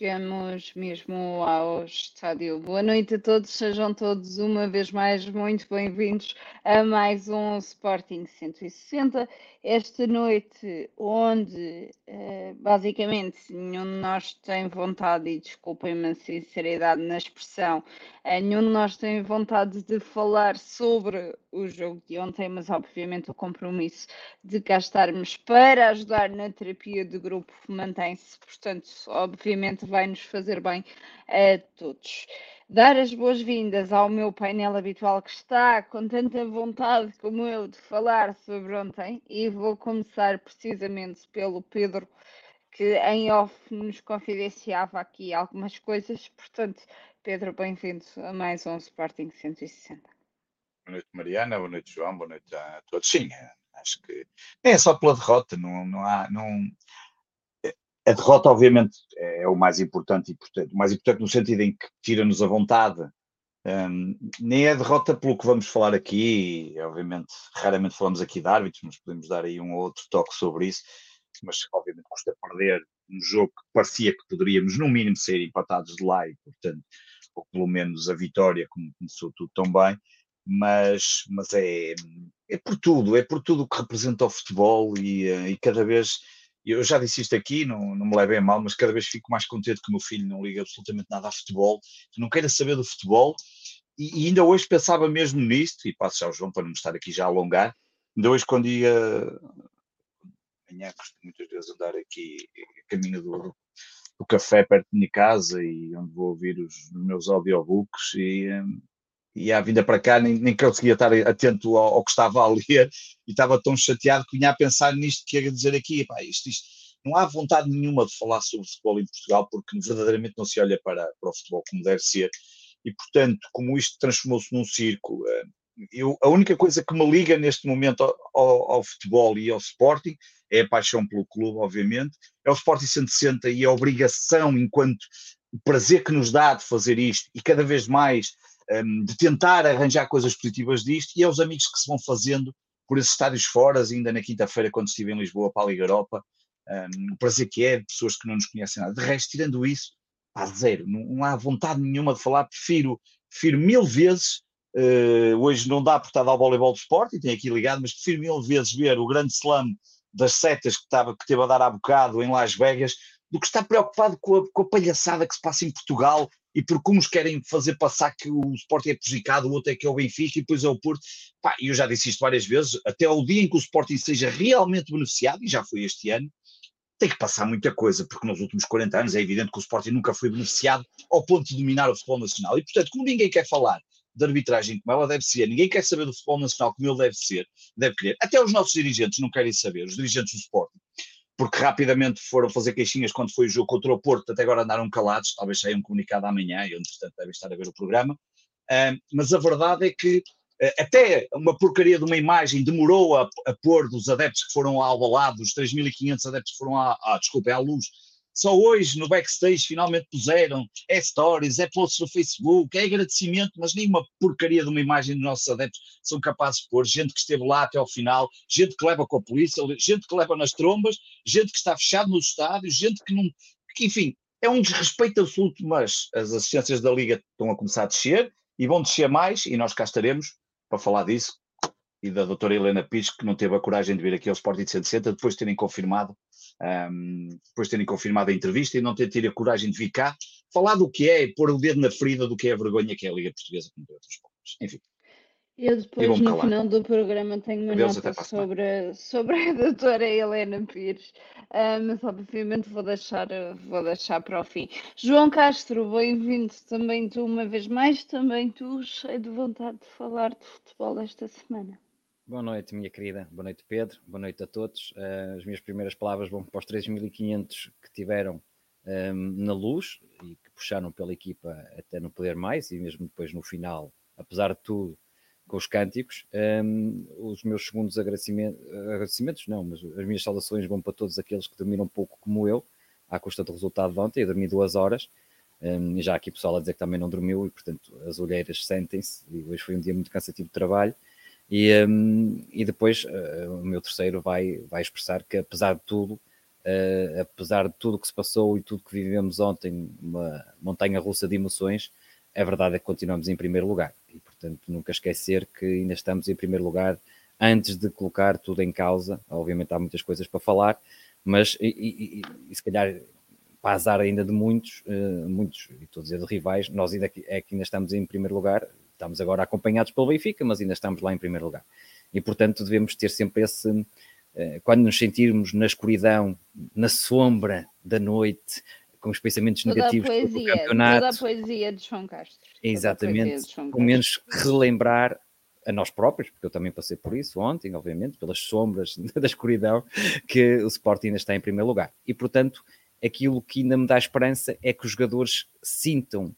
chegamos mesmo ao estádio. Boa noite a todos, sejam todos uma vez mais muito bem-vindos a mais um Sporting 160. Esta noite, onde uh, basicamente nenhum de nós tem vontade, e desculpem-me a sinceridade na expressão, uh, nenhum de nós tem vontade de falar sobre o jogo de ontem, mas obviamente o compromisso de cá estarmos para ajudar na terapia de grupo mantém-se, portanto, obviamente vai nos fazer bem a todos. Dar as boas-vindas ao meu painel habitual que está com tanta vontade como eu de falar sobre ontem e vou começar precisamente pelo Pedro, que em off nos confidenciava aqui algumas coisas. Portanto, Pedro, bem-vindo a mais um Sporting 160. Boa noite, Mariana. Boa noite, João. Boa noite a todos. Sim, acho que é só pela derrota, não, não há. Não, a derrota, obviamente, é o mais importante, e portanto, o mais importante no sentido em que tira-nos a vontade. Um, nem é a derrota pelo que vamos falar aqui, obviamente, raramente falamos aqui de árbitros, mas podemos dar aí um ou outro toque sobre isso, mas obviamente custa perder um jogo que parecia que poderíamos, no mínimo, ser empatados de lá, e portanto, ou pelo menos a vitória, como começou tudo tão bem, mas, mas é, é por tudo, é por tudo o que representa o futebol e, e cada vez eu já disse isto aqui, não, não me levem mal, mas cada vez fico mais contente que o meu filho não liga absolutamente nada a futebol, não queira saber do futebol, e, e, ainda hoje pensava mesmo nisto, e passo já ao João para não estar aqui já a alongar, ainda hoje quando ia, amanhã costumo muitas vezes andar aqui a caminho do, do café perto da minha casa e onde vou ouvir os, os meus audiobooks e, hum, e à vinda para cá nem, nem conseguia estar atento ao, ao, que estava a ler e estava tão chateado que vinha a pensar nisto que ia dizer aqui, pá, isto, isto, não há vontade nenhuma de falar sobre futebol em Portugal porque verdadeiramente não se olha para, para o futebol como deve ser. E portanto como isto transformou-se num circo eh, eu, a única coisa que me liga neste momento ao, ao, ao, futebol e ao Sporting é a paixão pelo clube, obviamente, é o Sporting 160 e a obrigação enquanto o prazer que nos dá de fazer isto e cada vez mais um, de tentar arranjar coisas positivas disto e aos amigos que se vão fazendo por esses estádios fora, ainda na quinta-feira, quando estive em Lisboa para a Liga Europa, um, o prazer que é de pessoas que não nos conhecem nada. De resto, tirando isso, pá, zero, não, não há vontade nenhuma de falar, prefiro, prefiro mil vezes. Uh, hoje não dá por estar ao voleibol do esporte e tenho aqui ligado, mas prefiro mil vezes ver o grande slam das setas que, estava, que teve a dar há bocado em Las Vegas do que estar preocupado com a, com a palhaçada que se passa em Portugal e por como os querem fazer passar que o Sporting é prejudicado, o outro é que é o Benfica e depois é o Porto. Pá, eu já disse isto várias vezes, até ao dia em que o Sporting seja realmente beneficiado, e já foi este ano, tem que passar muita coisa, porque nos últimos 40 anos é evidente que o Sporting nunca foi beneficiado ao ponto de dominar o futebol nacional. E, portanto, como ninguém quer falar de arbitragem como ela deve ser, ninguém quer saber do futebol nacional como ele deve ser, deve querer, até os nossos dirigentes não querem saber, os dirigentes do Sporting, porque rapidamente foram fazer queixinhas quando foi o jogo contra o Porto, até agora andaram calados, talvez saiam comunicado amanhã, e entretanto devem estar a ver o programa, uh, mas a verdade é que uh, até uma porcaria de uma imagem demorou a, a pôr dos adeptos que foram ao balado, os 3.500 adeptos que foram à, à, desculpa, à luz, só hoje no backstage finalmente puseram, é stories, é posts no Facebook, é agradecimento, mas nenhuma porcaria de uma imagem dos nossos adeptos são capazes de pôr, gente que esteve lá até ao final, gente que leva com a polícia, gente que leva nas trombas, gente que está fechado nos estádios, gente que não, que, enfim, é um desrespeito absoluto, mas as assistências da Liga estão a começar a descer e vão descer mais e nós cá estaremos para falar disso e da doutora Helena Pires, que não teve a coragem de vir aqui ao Sporting de 160, depois de terem confirmado, um, depois de terem confirmado a entrevista e não ter tido a coragem de vir cá, falar do que é, pôr o dedo na ferida do que é a vergonha que é a Liga Portuguesa, como de outros povos. Enfim. Eu depois, no final do programa, tenho uma Adeus, nota sobre, sobre a doutora Helena Pires, uh, mas obviamente vou deixar, vou deixar para o fim. João Castro, bem-vindo também tu uma vez mais, também tu cheio de vontade de falar de futebol esta semana. Boa noite, minha querida. Boa noite, Pedro. Boa noite a todos. Uh, as minhas primeiras palavras vão para os 3.500 que tiveram na luz e que puxaram pela equipa até não poder mais e mesmo depois no final, apesar de tudo, com os cânticos. Um, os meus segundos agradecimentos, agradecimentos, não, mas as minhas saudações vão para todos aqueles que dormiram pouco como eu, à custa do resultado de ontem. Eu dormi duas horas. Um, e já aqui pessoal a dizer que também não dormiu e portanto as olheiras sentem-se e hoje foi um dia muito cansativo de trabalho e, um, e depois uh, o meu terceiro vai, vai expressar que, apesar de tudo, uh, apesar de tudo que se passou e tudo que vivemos ontem, uma montanha russa de emoções, a verdade é que continuamos em primeiro lugar. E, portanto, nunca esquecer que ainda estamos em primeiro lugar antes de colocar tudo em causa. Obviamente há muitas coisas para falar, mas e, e, e se calhar para azar ainda de muitos, uh, muitos, e estou a dizer de rivais, nós ainda é que ainda estamos em primeiro lugar, estamos agora acompanhados pelo Benfica, mas ainda estamos lá em primeiro lugar. E portanto devemos ter sempre esse, uh, quando nos sentirmos na escuridão, na sombra da noite, com os pensamentos toda negativos a poesia, do campeonato. Toda a poesia de João Castro. Exatamente, pelo menos relembrar a nós próprios, porque eu também passei por isso ontem, obviamente, pelas sombras da escuridão, que o Sporting ainda está em primeiro lugar. E, portanto, aquilo que ainda me dá esperança é que os jogadores sintam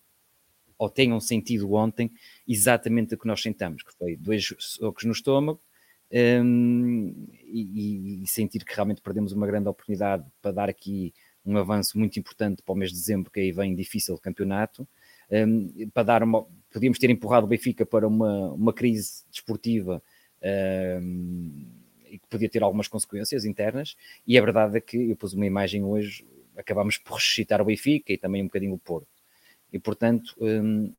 ou tenham sentido ontem exatamente o que nós sentamos, que foi dois socos no estômago um, e, e, sentir que realmente perdemos uma grande oportunidade para dar aqui um avanço muito importante para o mês de dezembro, que aí vem difícil campeonato, um, para dar uma. Podíamos ter empurrado o Benfica para uma, uma crise desportiva um, e que podia ter algumas consequências internas, e a verdade é que eu pus uma imagem hoje, acabámos por ressuscitar o Benfica e também um bocadinho o Porto. E portanto, um,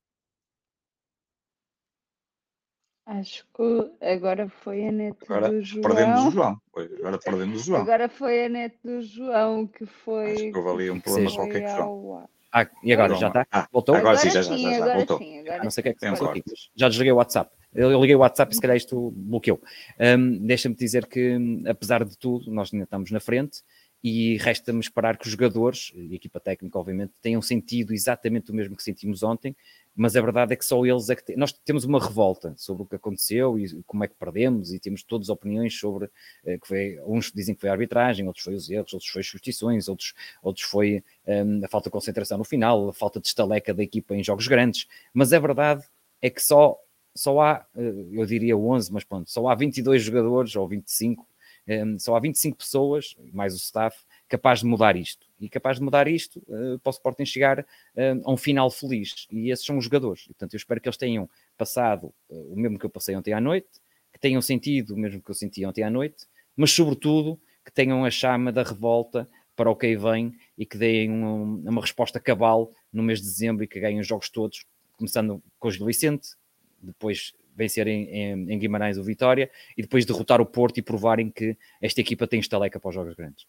Acho que agora foi a net agora do João. Perdemos o João. Agora perdemos o João. Agora foi a net do João que foi. Acho que houve ali um problema seja. qualquer o João. Ah, e agora já está? Ah, Voltou? Agora, Agora sim, já, já, sim, já, já, agora voltou. sim, agora Não sei o que é que passou aqui, já desliguei o WhatsApp. Eu eu liguei o WhatsApp e se calhar isto bloqueou. Um, Deixa-me dizer que, hum, apesar de tudo, nós ainda estamos na frente e resta-me esperar que os jogadores, e a equipa técnica, obviamente, tenham sentido exatamente o mesmo que sentimos ontem, mas a verdade é que só eles é que. Te... Nós temos uma revolta sobre o que aconteceu e como é que perdemos, e temos todas opiniões sobre. eh, que foi, uns dizem que foi a arbitragem, outros foi os erros, outros foi as substituições, outros, outros foi hum, a falta de concentração no final, a falta de estaleca da equipa em jogos grandes, mas a verdade é que só, só há, eh, eu diria 11, mas pronto, só há 22 jogadores ou 25, hum, só há 25 pessoas, mais o staff, capaz de mudar isto. E capaz de mudar isto eh, para o Sporting chegar eh, a um final feliz. E esses são os jogadores. E, portanto, eu espero que eles tenham passado eh, o mesmo que eu passei ontem à noite, que tenham sentido o mesmo que eu senti ontem à noite, mas, sobretudo, que tenham a chama da revolta para o que vem e que deem uma, uma resposta cabal no mês de dezembro e que ganhem os jogos todos, começando com o Gil Vicente, depois vencer em, em, em Guimarães o Vitória e depois derrotar o Porto e provarem que esta equipa tem estaleca para os jogos grandes.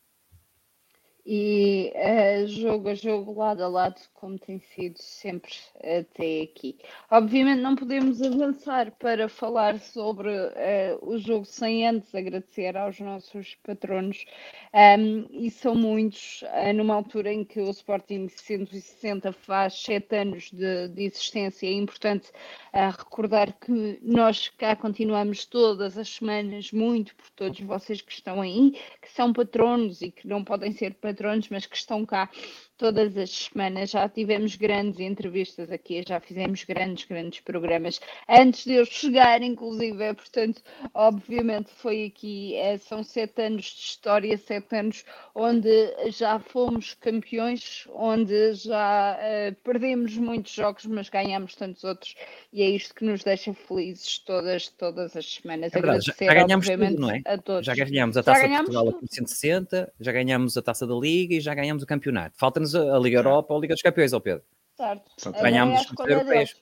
E eh, jogo a jogo, lado a lado, como tem sido sempre até aqui. Obviamente não podemos avançar para falar sobre eh, o jogo sem antes agradecer aos nossos patronos, um, e são muitos, eh, numa altura em que o Sporting 160 faz sete anos de, de existência, é importante recordar que nós cá continuamos todas as semanas, muito por todos vocês que estão aí, que são patronos e que não podem ser patronos, mas que estão cá todas as semanas. Já tivemos grandes entrevistas aqui, já fizemos grandes, grandes programas antes de eu chegar, inclusive. Portanto, obviamente, foi aqui, eh, são sete anos de história, sete anos onde já fomos campeões, onde já eh, perdemos muitos jogos, mas ganhamos tantos outros, e é isto que nos deixa felizes todas, todas as semanas. É verdade, já- já ganhamos tudo, não é? a todos. Já ganhámos a Já taça de Portugal tudo. aqui 160, já ganhámos a taça da Liga e já ganhámos o campeonato. Falta-nos a Liga Europa ou a Liga dos Campeões, ó Pedro. Certo. É Ganhámos os escolha europeus.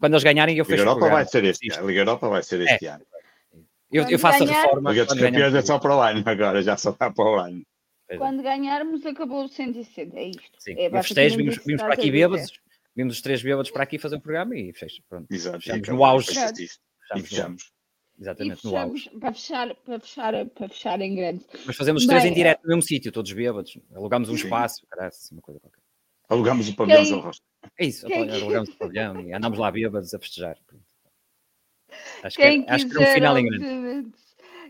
Quando eles ganharem, eu A Liga fecho o Europa programa. vai ser este ano. A Liga Europa vai ser este ano. Eu, eu faço ganhar- a reforma. A Liga dos ganhamos Campeões é a só Liga. para o ano agora, já só está para o ano. É. Quando ganharmos, acabou o 160. É isto. Sim. É eu festejo, vimos, vimos para aqui bêbados, vimos os três bêbados para aqui fazer o programa e fecho. Pronto. Exato. Fechamos no auge. fechamos Exatamente, no auge. para fechar, para, fechar, para fechar em grande. Mas fazemos os três em direto no mesmo sítio, todos bêbados. Alugámos um Sim. espaço, caralho, assim, uma coisa qualquer. Alugamos o pavilhão Quem- João Rocha. É isso, Quem- alugamos o pavilhão e andámos lá bêbados a festejar. Acho que, Quem é- acho que é um final em grande.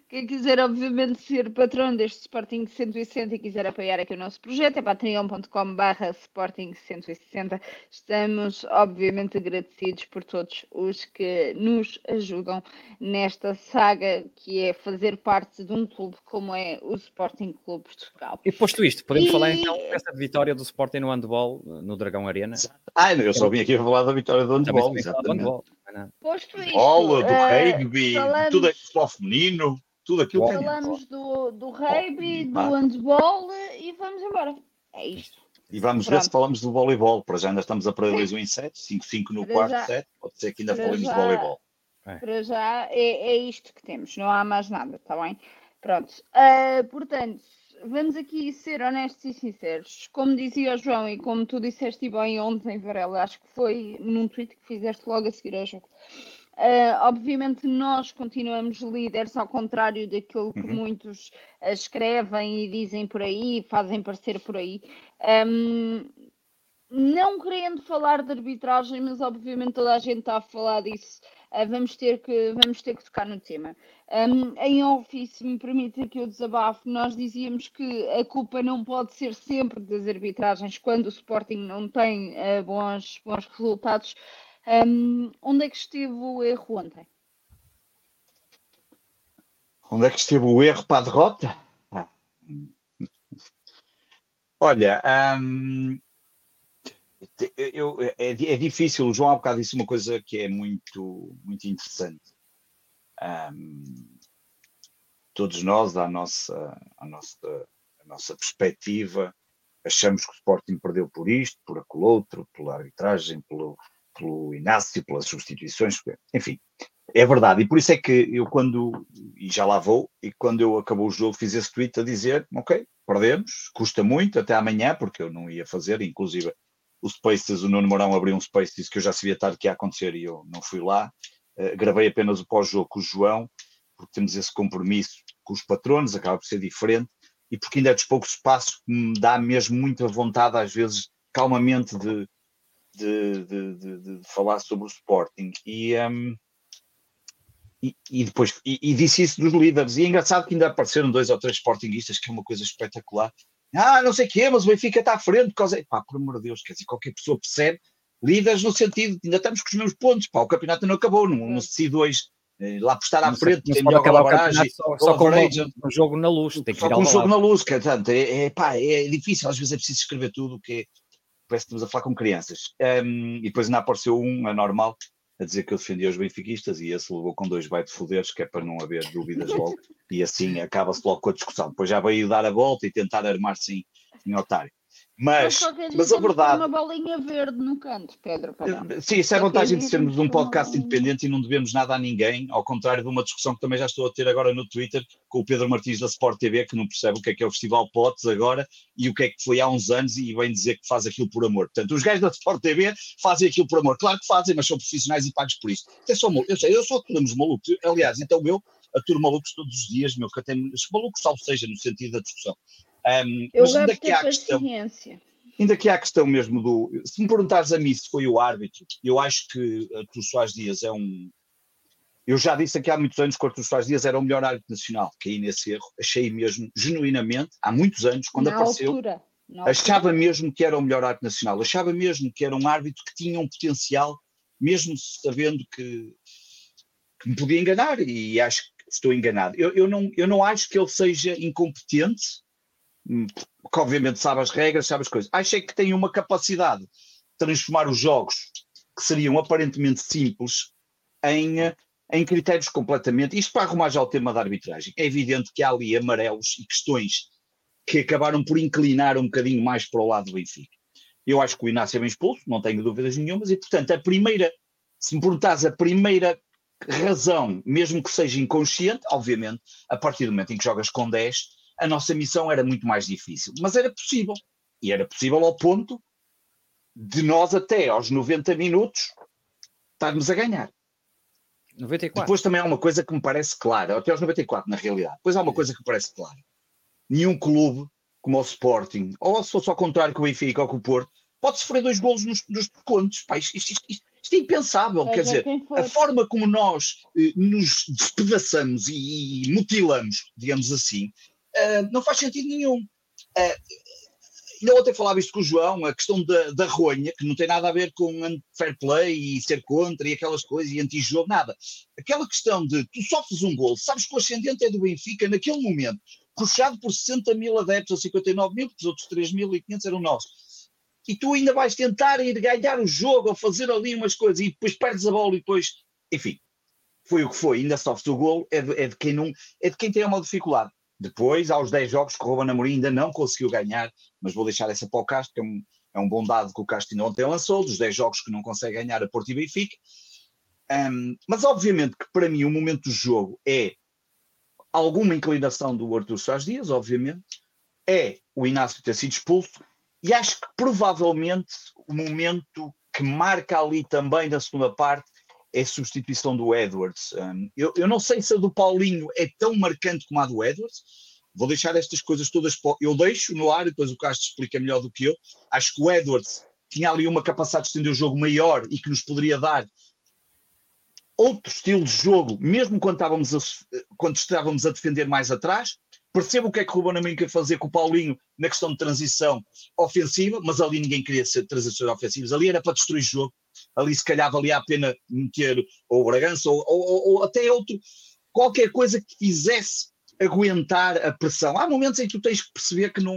Quem quiser, obviamente, ser patrão deste Sporting 160 e quiser apoiar aqui o nosso projeto, é patreon.com.br Sporting 160. Estamos, obviamente, agradecidos por todos os que nos ajudam nesta saga que é fazer parte de um clube como é o Sporting Clube Portugal. E posto isto, podemos E- falar então dessa vitória do Sporting no handball, no Dragão Arena. Ah, eu só vim aqui a falar da vitória do handball, do exatamente. handball, é nada. Posto isto, Bola, do eh, rugby, falamos- tudo é futebol feminino, tudo aquilo que Falamos do, do rugby, do handball e vamos embora. É isto. E vamos Pronto. ver se falamos do voleibol. Para já ainda estamos a paralisar em 7, 5-5 no para quarto já, set. Pode ser que ainda falemos já, de voleibol. É. Para já é, é isto que temos, não há mais nada, está bem? Pronto. Uh, portanto, vamos aqui ser honestos e sinceros. Como dizia o João e como tu disseste bem ontem, Varela, acho que foi num tweet que fizeste logo a seguir ao jogo. Uh, obviamente nós continuamos líderes ao contrário daquilo que uhum. muitos uh, escrevem e dizem por aí, fazem parecer por aí. Um, não querendo falar de arbitragem, mas obviamente toda a gente está a falar disso. Uh, vamos, ter que, vamos ter que tocar no tema. Um, em off, se me permite que eu desabafo, nós dizíamos que a culpa não pode ser sempre das arbitragens quando o Sporting não tem bons, bons resultados. Um, onde é que esteve o erro ontem? Onde é que esteve o erro para a derrota? Ah. Olha, eu, é, é, difícil. O João há bocado disse uma coisa que é muito, muito interessante. Todos nós, à nossa, à nossa, à nossa perspectiva, achamos que o Sporting perdeu por isto, por aquele outro, pela arbitragem, pelo, pelo Inácio, pelas substituições, enfim, é verdade. E por isso é que eu, quando, e já lá vou, e quando eu acabou o jogo, fiz esse tweet a dizer: Ok, perdemos, custa muito, até amanhã, porque eu não ia fazer, inclusive o Spaces, o Nuno Mourão abriu um Spaces que eu já sabia tarde que ia acontecer e eu não fui lá. Uh, gravei apenas o pós-jogo com o João, porque temos esse compromisso com os patronos, acaba por ser diferente, e porque ainda é dos poucos espaços que me dá mesmo muita vontade, às vezes, calmamente, de, de, de, de, de falar sobre o Sporting e, um, e, e, depois e, e, disse isso dos líderes. E é engraçado que ainda apareceram dois ou três Sportingistas, que é uma coisa espetacular. Ah, não sei o quê, mas o Benfica está à frente. Por causa... Pá, por amor de Deus, quer dizer, qualquer pessoa percebe. Líderes no sentido, ainda estamos com os mesmos pontos. Pá, o campeonato não acabou, não, não se hoje. Eh, lá por estar à frente, tem melhor colaboragem. Só, só com um jogo na luz. Tem que só com um jogo na luz, que, portanto, é, é, pá, é difícil, às vezes é preciso escrever tudo o que é parece que estamos a falar com crianças. Um, e depois ainda apareceu um anormal a dizer que eu defendia os benfiquistas e esse levou com dois baites foderes, que é para não haver dúvidas logo, e assim acaba-se logo com a discussão. Depois já veio dar a volta e tentar armar-se em, em otário. Mas, mas a verdade. uma bolinha verde no canto, Pedro. Eh, sim, isso é a vantagem de sermos um podcast independente e não devemos nada a ninguém, ao contrário de uma discussão que também já estou a ter agora no Twitter com o Pedro Martins da Sport TV, que não percebe o que é que é o Festival Potes agora e o que é que foi há uns anos e vem dizer que faz aquilo por amor. Portanto, os gajos da Sport TV fazem aquilo por amor. Claro que fazem, mas são profissionais e pagos por. É só, eu sei, eu sou aturo malucos. Aliás, então eu aturo malucos todos os dias, meu, que até malucos, salvo seja, no sentido da discussão. Um, eu mas ainda que há. Questão, Ainda que há a questão mesmo do. Se me perguntares a mim se foi o árbitro, eu acho que Artur Soares Dias é um. Eu já disse aqui há muitos anos que Artur Soares Dias era o melhor árbitro nacional. Caí nesse erro. Achei mesmo, genuinamente, há muitos anos, quando Na apareceu. Altura. Achava mesmo que era o melhor árbitro nacional. Achava mesmo que era um árbitro que tinha um potencial, mesmo sabendo que, que me podia enganar. E acho que estou enganado. Eu, eu, não, eu não acho que ele seja incompetente que obviamente sabe as regras, sabe as coisas. Achei que tem uma capacidade de transformar os jogos que seriam aparentemente simples em, em critérios completamente. Isto para arrumar já o tema da arbitragem. É evidente que há ali amarelos e questões que acabaram por inclinar um bocadinho mais para o lado do Benfica. Eu acho que o Inácio é bem expulso, não tenho dúvidas nenhumas, e portanto a primeira, se me perguntares a primeira razão, mesmo que seja inconsciente, obviamente, a partir do momento em que jogas com 10, a nossa missão era muito mais difícil, mas era possível. E era possível ao ponto de nós até aos 90 minutos estarmos a ganhar. 94. Depois também há uma coisa que me parece clara, até aos 94 na realidade. Depois há uma coisa que me parece clara. Nenhum clube como o Sporting, ou se fosse ao contrário que o Benfica ou com o Porto, pode sofrer dois golos nos, nos contos. Pá, isto, isto, isto, isto, é impensável. Quer dizer, a forma como nós eh, nos despedaçamos e, e mutilamos, digamos assim, uh, não faz sentido nenhum. Uh, ainda ontem falava isto com o João, a questão da, da ronha, que não tem nada a ver com fair play e ser contra e aquelas coisas e anti-jogo, nada. Aquela questão de tu sofres um gol, sabes que o ascendente é do Benfica naquele momento, puxado por 60 mil adeptos ou 59 mil, porque os outros 3.500 eram nossos. E tu ainda vais tentar ir ganhar o jogo ou fazer ali umas coisas e depois perdes a bola e depois, enfim, foi o que foi, ainda sofre o golo, é de, é de, quem não, é de quem tem uma dificuldade. Depois, aos 10 jogos que o Ruben Amorim ainda não conseguiu ganhar, mas vou deixar essa para o Castro, que é um, é um bom dado que o Castro ainda ontem lançou, dos 10 jogos que não consegue ganhar a Porto e Benfica. Um, mas obviamente que para mim o momento do jogo é alguma inclinação do Arthur Soares Dias, obviamente, é o Inácio ter sido expulso, e acho que provavelmente o momento que marca ali também na segunda parte é a substituição do Edwards. Um, eu, eu, não sei se a do Paulinho é tão marcante como a do Edwards. Vou deixar estas coisas todas. Eu deixo no ar, depois o Castro explica melhor do que eu. Acho que o Edwards tinha ali uma capacidade de estender o jogo maior e que nos poderia dar outro estilo de jogo, mesmo quando estávamos a, quando estávamos a defender mais atrás. Percebo o que é que o Ruben Amorim quer fazer com o Paulinho na questão de transição ofensiva, mas ali ninguém queria ser transições ofensivas. Ali era para destruir o jogo. Ali se calhar valia a pena meter ou Bragança ou, ou, ou até outro, qualquer coisa que fizesse aguentar a pressão. Há momentos em que tu tens que perceber que não,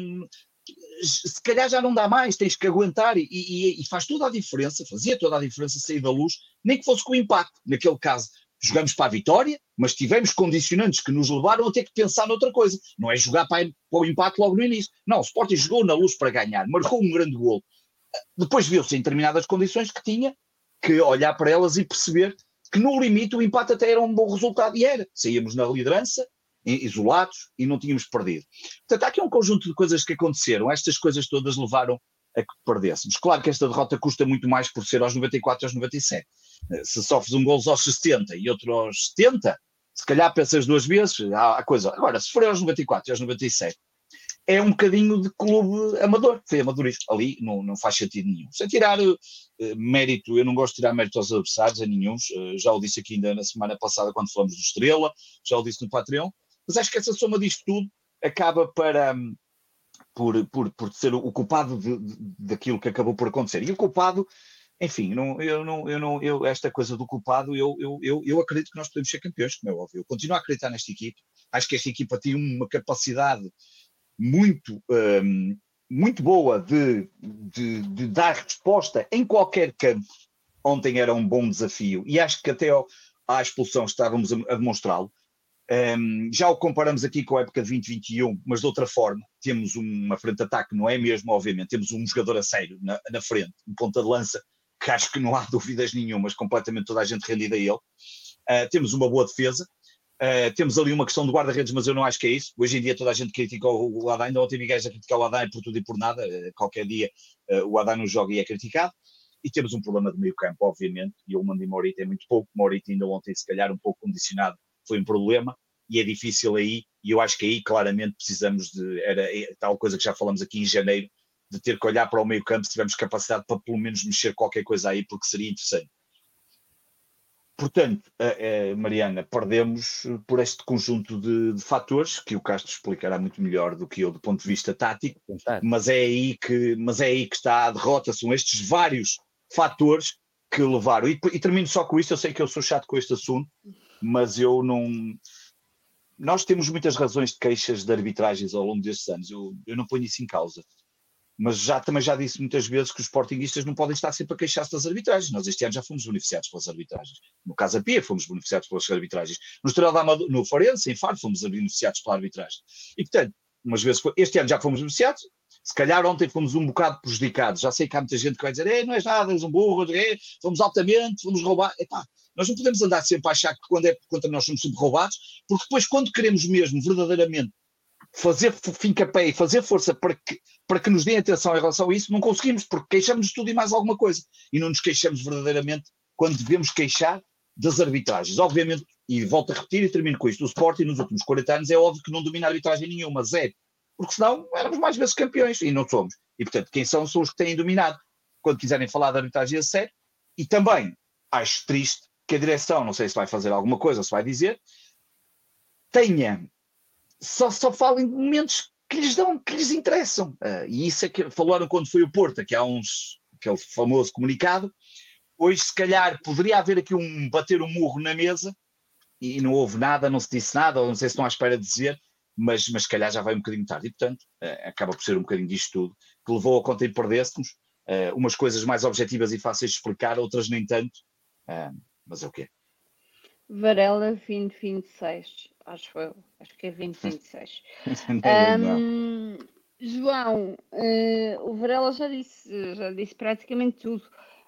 se calhar já não dá mais, tens que aguentar e, e, e, faz toda a diferença, fazia toda a diferença sair da luz, nem que fosse com impacto. Naquele caso, jogamos para a vitória, mas tivemos condicionantes que nos levaram a ter que pensar noutra coisa. Não é jogar para, para o impacto logo no início. Não, o Sporting jogou na luz para ganhar, marcou um grande gol. Depois viu-se em determinadas condições que tinha que olhar para elas e perceber que no limite o empate até era um bom resultado e era. Saíamos na liderança, isolados e não tínhamos perdido. Portanto, há aqui um conjunto de coisas que aconteceram, estas coisas todas levaram a que perdêssemos. Claro que esta derrota custa muito mais por ser aos 94 e aos 97. Eh, se sofres um gol aos 60 e outro aos 70, se calhar pensas duas vezes, há coisa. Agora, se for aos 94 e aos 97, é um bocadinho de clube amador, foi amadorismo. Ali não, não faz sentido nenhum. Sem tirar uh, mérito, eu não gosto de tirar mérito aos adversários, a nenhum. Uh, já o disse aqui ainda na semana passada quando falamos do Estrela, já o disse no Patreon. Mas acho que essa soma disto tudo acaba para, hum, por, por, por ser o culpado de, de, daquilo que acabou por acontecer. E o culpado, enfim, não, eu não, eu não, eu, esta coisa do culpado, eu, eu, eu, eu acredito que nós podemos ser campeões, como é óbvio. Eu continuo a acreditar nesta equipe. Acho que esta equipa tem uma capacidade muito, um, muito boa de, de, de, dar resposta em qualquer campo. Ontem era um bom desafio e acho que até ao, à expulsão estávamos a, a demonstrá-lo. Um, já o comparamos aqui com a época de 2021, mas de outra forma, temos uma frente de ataque, não é mesmo, obviamente, temos um jogador a sério na, na frente, um ponta de lança, que acho que não há dúvidas nenhumas, completamente toda a gente rendida a ele. Uh, temos uma boa defesa, uh, temos ali uma questão de guarda-redes, mas eu não acho que é isso. Hoje em dia toda a gente critica o, o Adán, ainda ontem ninguém já criticar o Adán por tudo e por nada, uh, qualquer dia o Adán no jogo e é criticado. E temos um problema de meio campo, obviamente, e o Mandi Morita é muito pouco, Morita ainda ontem se calhar um pouco condicionado foi um problema e é difícil aí, e eu acho que aí claramente precisamos de, era é, tal coisa que já falamos aqui em janeiro, de ter que olhar para o meio campo se tivermos capacidade para pelo menos mexer qualquer coisa aí, porque seria interessante. Portanto, Mariana, perdemos por este conjunto de, de, fatores que o Castro explicará muito melhor do que eu do ponto de vista tático, mas é aí que, mas é aí que está a derrota, são estes vários fatores que levaram. E, e termino só com isto, eu sei que eu sou chato com este assunto, mas eu não. Nós temos muitas razões de queixas de arbitragens ao longo destes anos, eu, eu não ponho isso em causa. Mas já, também já disse muitas vezes que os sportinguistas não podem estar sempre a queixar-se das arbitragens. Nós este ano já fomos beneficiados pelas arbitragens. No caso a Pia, fomos beneficiados pelas arbitragens. No Estrela da Amador, no Farense, em Faro, fomos beneficiados pela arbitragem. E, portanto, umas vezes, este ano já fomos beneficiados, se calhar ontem fomos um bocado prejudicados. Já sei que há muita gente que vai dizer, não és nada, és um burro, fomos altamente, fomos roubar. Epá, nós não podemos andar sempre a achar que quando é contra nós somos sempre roubados, porque depois, quando queremos mesmo verdadeiramente fazer fim-capé e fazer força para que, para que nos deem atenção em relação a isso, não conseguimos, porque queixamos de tudo e mais alguma coisa. E não nos queixamos verdadeiramente quando devemos queixar das arbitragens. Obviamente, e volto a repetir e termino com isto, o Sporting nos últimos 40 anos é óbvio que não domina arbitragem nenhuma, zero. Porque senão éramos mais vezes campeões e não somos. E portanto, quem são são os que têm dominado. Quando quiserem falar de arbitragem a sério, e também acho triste que a direção, não sei se vai fazer alguma coisa, se vai dizer, tenha, só, só fala em momentos que lhes dão, que lhes interessam. Uh, e isso é que falaram quando foi o Porto, que há uns, aquele famoso comunicado. Hoje, se calhar, poderia haver aqui um bater um murro na mesa e não houve nada, não se disse nada, ou não sei se estão à espera de dizer, mas, se calhar já vai um bocadinho tarde. E, portanto, uh, acaba por ser um bocadinho disto tudo, que levou a conta em perdêssemos, uh, umas coisas mais objetivas e fáceis de explicar, outras nem tanto. Mas é o quê? Varela 2026, acho eu. Acho que é 2026. um, João, uh, o Varela já disse, já disse praticamente tudo,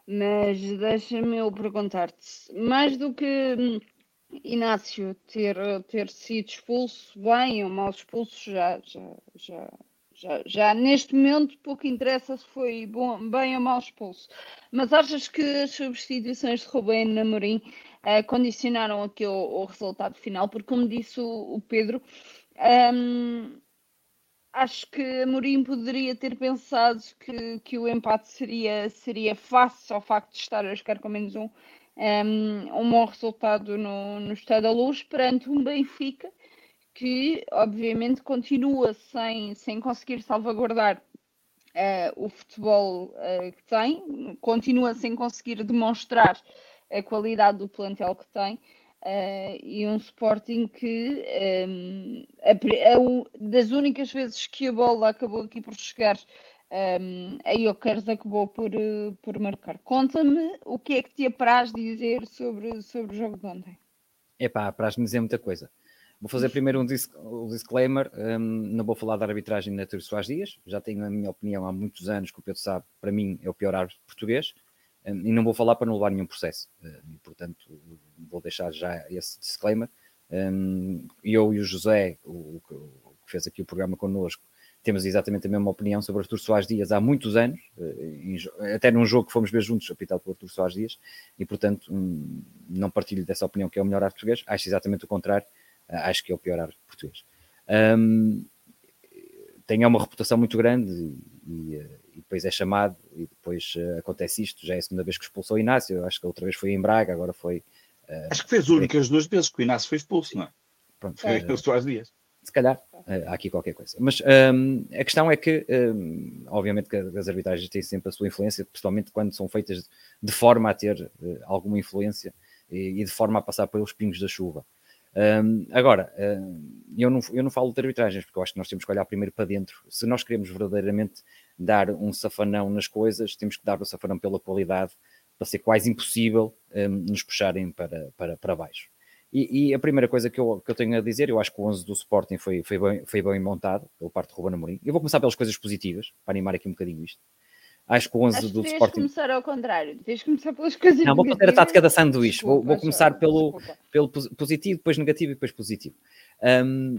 mas deixa-me eu perguntar-te, mais do que hum, Inácio ter, ter sido expulso, bem ou mal expulso, já, já, já, já, já neste momento pouco interessa se foi bom, bem ou mal expulso. Mas achas que as substituições de Rubén Namorim uh, condicionaram aqui o, o, resultado final? Porque como disse o, o Pedro, um, acho que Amorim poderia ter pensado que, que o empate seria, seria fácil ao facto de estar a jogar com menos um, um, um bom resultado no, no Estado da Luz perante um Benfica que obviamente continua sem, sem conseguir salvaguardar uh, o futebol uh, que tem, continua sem conseguir demonstrar a qualidade do plantel que tem. Uh, e um Sporting que um, a, a, das únicas vezes que a bola acabou aqui por chegar um, a Iokers acabou por, por marcar. Conta-me o que é que te apraz dizer sobre, sobre o jogo de ontem. Epá, apraz-me dizer muita coisa. Vou fazer primeiro um, disc, um disclaimer, um, não vou falar da arbitragem na Túlio Soares Dias, já tenho a minha opinião há muitos anos, que o Pedro sabe, para mim é o pior árbitro português, e não vou falar para não levar nenhum processo, e, portanto vou deixar já esse disclaimer. Hum, eu e o José, o, que fez aqui o programa connosco, temos exatamente a mesma opinião sobre Artur Soares Dias há muitos anos, eh, até num jogo que fomos ver juntos, apitado por Artur Soares Dias, e portanto hum, não partilho dessa opinião que é o melhor árbitro português, acho exatamente o contrário, acho que é o pior árbitro português. Um, tem uma reputação muito grande e, e, depois é chamado e depois uh, acontece isto. Já é a segunda vez que expulsou o Inácio. Acho que a outra vez foi em Braga, agora foi. Uh, acho que foi as únicas duas vezes que o Inácio foi expulso, não é? Pronto, foi uh, Soares Dias. Se calhar há aqui qualquer coisa. Mas um, a questão é que, um, obviamente, que as arbitragens têm sempre a sua influência, principalmente quando são feitas de forma a ter alguma influência e, e de forma a passar pelos pingos da chuva. Um, agora, eu, não, eu não falo de arbitragens, porque eu acho que nós temos que olhar primeiro para dentro. Se nós queremos verdadeiramente dar um safanão nas coisas, temos que dar o safanão pela qualidade, para ser quase impossível um, nos puxarem para, para, para baixo. E, e, a primeira coisa que eu, que eu tenho a dizer, eu acho que o 11 do Sporting foi, foi, bem, foi bem montado, pelo parte de Ruben Amorim. Eu vou começar pelas coisas positivas, para animar aqui um bocadinho isto. Acho que o 11 do Sporting. começar ao contrário, tens começar pelas coisas Não, vou fazer a tática da sanduíche. Desculpa, vou, vou começar pelo, pelo positivo, depois negativo e depois positivo. Um,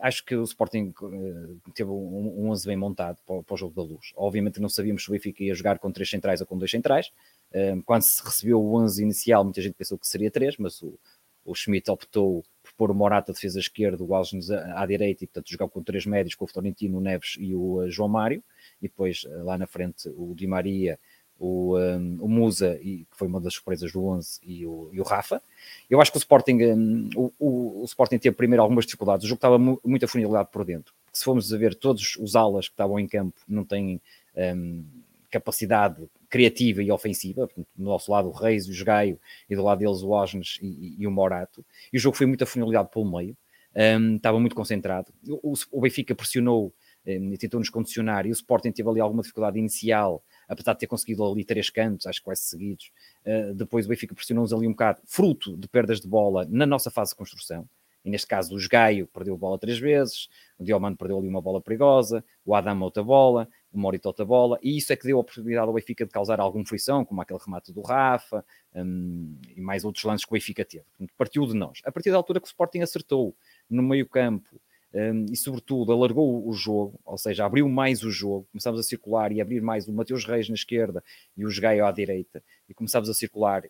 acho que o Sporting eh, teve um, um 11 bem montado para, o jogo da luz. Obviamente não sabíamos se o Benfica ia jogar com três centrais ou com dois centrais. Um, quando se recebeu o 11 inicial, muita gente pensou que seria três, mas o, o Schmidt optou por pôr o Morata defesa esquerda, o Alves à, à direita e portanto jogar com três médios, com o Florentino, o Neves e o João Mário e depois eh, lá na frente o Di Maria, o, um, o Musa, e, que foi uma das surpresas do 11, e o, e o Rafa. Eu acho que o Sporting, um, o, o, o, Sporting teve primeiro algumas dificuldades, o jogo estava mu muito afunilado por dentro. Se formos a ver, todos os alas que estavam em campo não têm um, capacidade criativa e ofensiva, Portanto, do nosso lado o Reis, o Gaio, e do lado deles o Osnes e, e, o Morato, e o jogo foi muito afunilado pelo meio, um, estava muito concentrado. O, o Benfica pressionou e tentou-nos condicionar, e o Sporting teve ali alguma dificuldade inicial, apesar de ter conseguido ali três cantos, acho que quase seguidos. Uh, depois o Benfica pressionou-nos ali um bocado, fruto de perdas de bola na nossa fase de construção. E neste caso o Gaio perdeu a bola três vezes, o Diomando perdeu ali uma bola perigosa, o Adam outra bola, o Morito outra bola, e isso é que deu a oportunidade ao Benfica de causar alguma frição, como aquele remate do Rafa um, e mais outros lances que o Benfica teve. Partiu de nós. A partir da altura que o Sporting acertou no meio campo, um, e, sobretudo, alargou o jogo, ou seja, abriu mais o jogo. Começámos a circular e abrir mais o Mateus Reis na esquerda e o Gaio à direita, e começámos a circular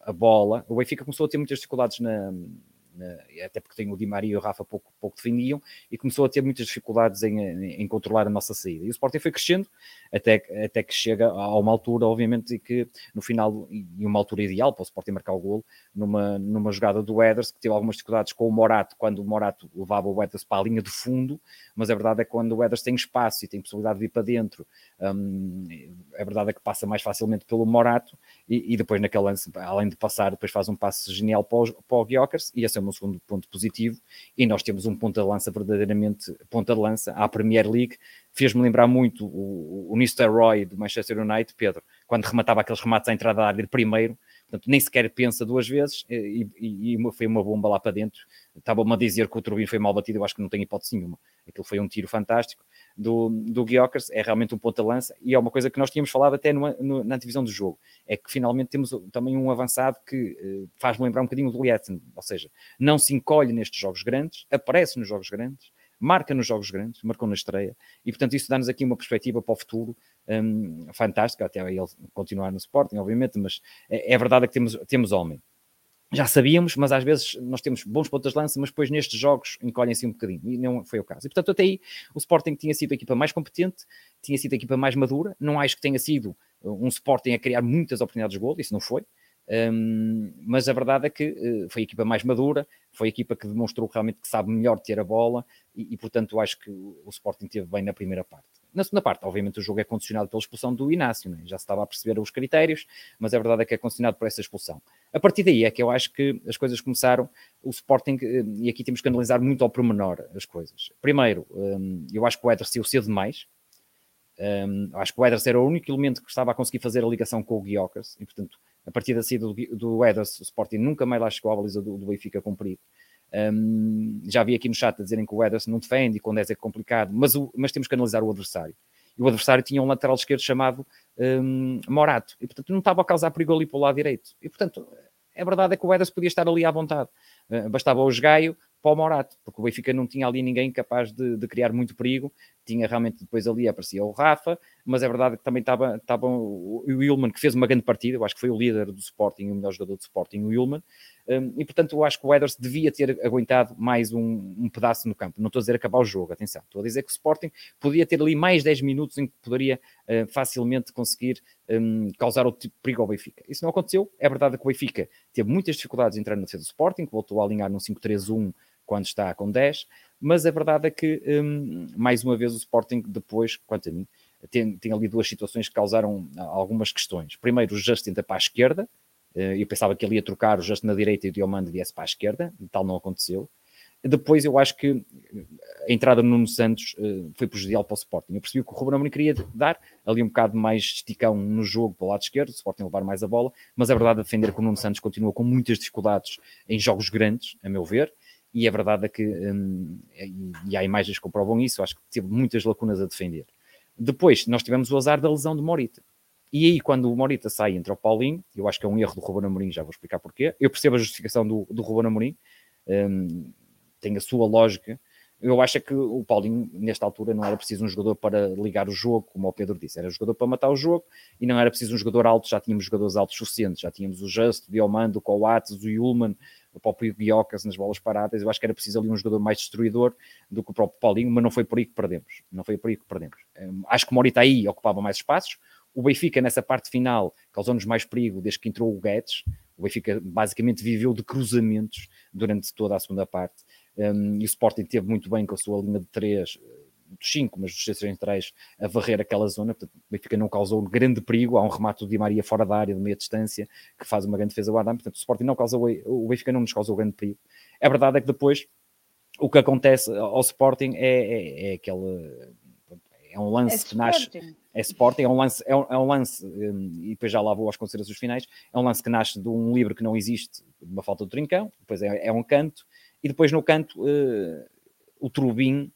a bola. O Benfica começou a ter muitas dificuldades na, até porque tem o Di Maria e o Rafa pouco, pouco defendiam, e começou a ter muitas dificuldades em, em, controlar a nossa saída. E o Sporting foi crescendo até, até que chega a uma altura, obviamente, que no final, e uma altura ideal para o Sporting marcar o golo, numa, numa jogada do Eders, que teve algumas dificuldades com o Morato, quando o Morato levava o Eders para a linha de fundo, mas a verdade é que quando o Eders tem espaço e tem possibilidade de ir para dentro, hum, a verdade é que passa mais facilmente pelo Morato, e, e, depois naquele lance, além de passar, depois faz um passe genial para o, para o e esse é o meu segundo ponto positivo, e nós temos um ponta de lança verdadeiramente ponta de lança, à Premier League, fez-me lembrar muito o, o Roy do Manchester United, Pedro, quando rematava aqueles remates à entrada da área de primeiro, portanto, nem sequer pensa duas vezes e, e, e foi uma bomba lá para dentro. Estava-me a dizer que o Turbino foi mal batido, eu acho que não tem hipótese nenhuma. Aquilo foi um tiro fantástico do, do Guiocas, é realmente um ponta-lança e é uma coisa que nós tínhamos falado até no, na divisão do jogo, é que finalmente temos também um avançado que uh, faz-me lembrar um bocadinho do Lietzen, ou seja, não se encolhe nestes jogos grandes, aparece nos jogos grandes, marca nos jogos grandes, marcou na estreia, e portanto isso dá-nos aqui uma perspectiva para o futuro um, fantástica, até ele continuar no Sporting, obviamente, mas é, é verdade que temos, temos homem. Já sabíamos, mas às vezes nós temos bons pontos de lança, mas depois nestes jogos encolhem-se um bocadinho, e não foi o caso. E portanto, até aí o Sporting tinha sido a equipa mais competente, tinha sido a equipa mais madura, não acho que tenha sido um Sporting a criar muitas oportunidades de gol, isso não foi, um, mas a verdade é que uh, foi a equipa mais madura, foi a equipa que demonstrou realmente que sabe melhor ter a bola e, e portanto, acho que o Sporting teve bem na primeira parte. Na segunda parte, obviamente, o jogo é condicionado pela expulsão do Inácio, né? já se estava a perceber os critérios, mas a verdade é que é condicionado por essa expulsão. A partir daí é que eu acho que as coisas começaram, o Sporting, eh, e aqui temos que analisar muito ao pormenor as coisas. Primeiro, um, eu acho que o Éder saiu cedo demais, um, acho que o Ederson era o único elemento que estava a conseguir fazer a ligação com o Guiocas, e portanto, a partir da saída do, do Ederson, o Sporting nunca mais lá chegou à baliza do, do Benfica cumprido. Um, já vi aqui no chat a dizerem que o Ederson não defende e quando é, é complicado, mas, o, mas temos que analisar o adversário. E o adversário tinha um lateral esquerdo chamado um, Morato, e portanto não estava a causar perigo ali para o lado direito. E portanto, a verdade é que o Ederson podia estar ali à vontade. Uh, bastava o esgaio para o Morato, porque o Benfica não tinha ali ninguém capaz de, de, criar muito perigo. Tinha realmente depois ali aparecia o Rafa, mas é verdade que também estava, estava o Wilman, que fez uma grande partida. Eu acho que foi o líder do Sporting, o melhor jogador do Sporting, o Wilman. Um, e portanto, eu acho que o Ederson devia ter aguentado mais um, um, pedaço no campo. Não estou a dizer acabar o jogo, atenção. Estou a dizer que o Sporting podia ter ali mais 10 minutos em que poderia uh, facilmente conseguir um, causar o tipo perigo ao Benfica. Isso não aconteceu. É verdade que o Benfica teve muitas dificuldades em entrar na defesa do Sporting, voltou a alinhar num 5-3-1 quando está com 10, mas a verdade é que, um, mais uma vez, o Sporting depois, quanto a mim, tem, tem ali duas situações que causaram algumas questões. Primeiro, o Justin para a esquerda, eh, eu pensava que ele ia trocar o Justin na direita e o Diomande viesse para a esquerda, tal não aconteceu. Depois eu acho que a entrada no Nuno Santos uh, foi prejudicial para o Sporting. Eu percebi que o Ruben Amorim queria dar ali um bocado mais esticão no jogo para o lado esquerdo, o Sporting levar mais a bola, mas a verdade é defender que o Nuno Santos continua com muitas dificuldades em jogos grandes, a meu ver, e a verdade é que, um, e há imagens que comprovam isso, acho que teve muitas lacunas a defender. Depois, nós tivemos o azar da lesão de Morita. E aí, quando o Morita sai entre o Paulinho, eu acho que é um erro do Ruben Amorim, já vou explicar porquê. Eu percebo a justificação do, do Ruben Amorim, um, tem a sua lógica. Eu acho é que o Paulinho, nesta altura, não era preciso um jogador para ligar o jogo, como o Pedro disse, era um jogador para matar o jogo e não era preciso um jogador alto, já tínhamos jogadores altos suficientes, já tínhamos o Justo, o Diomando, o Coates, o Yulman, o próprio Guiocas nas bolas paradas. Eu acho que era preciso ali um jogador mais destruidor do que o próprio Paulinho, mas não foi por aí que perdemos. Não foi por aí que perdemos. Um, acho que o Morita aí ocupava mais espaços. O Benfica, nessa parte final, causou-nos mais perigo desde que entrou o Guedes. O Benfica basicamente viveu de cruzamentos durante toda a segunda parte. Um, e o Sporting teve muito bem com a sua linha de três dos cinco, mas dos seis centrais a varrer aquela zona. Portanto, o Benfica não causou grande perigo. Há um remate do Di Maria fora da área, de meia distância, que faz uma grande defesa ao Adam. Portanto, o Sporting não causou, o Benfica não nos causou grande perigo. A verdade é que depois o que acontece ao Sporting é, é, é aquele. É um lance é que nasce. É Sporting, é um lance, é um, é um lance um, e depois já lá vou às considerações finais. É um lance que nasce de um livro que não existe, de uma falta do trincão, depois é, é um canto, e depois no canto uh, o Trubin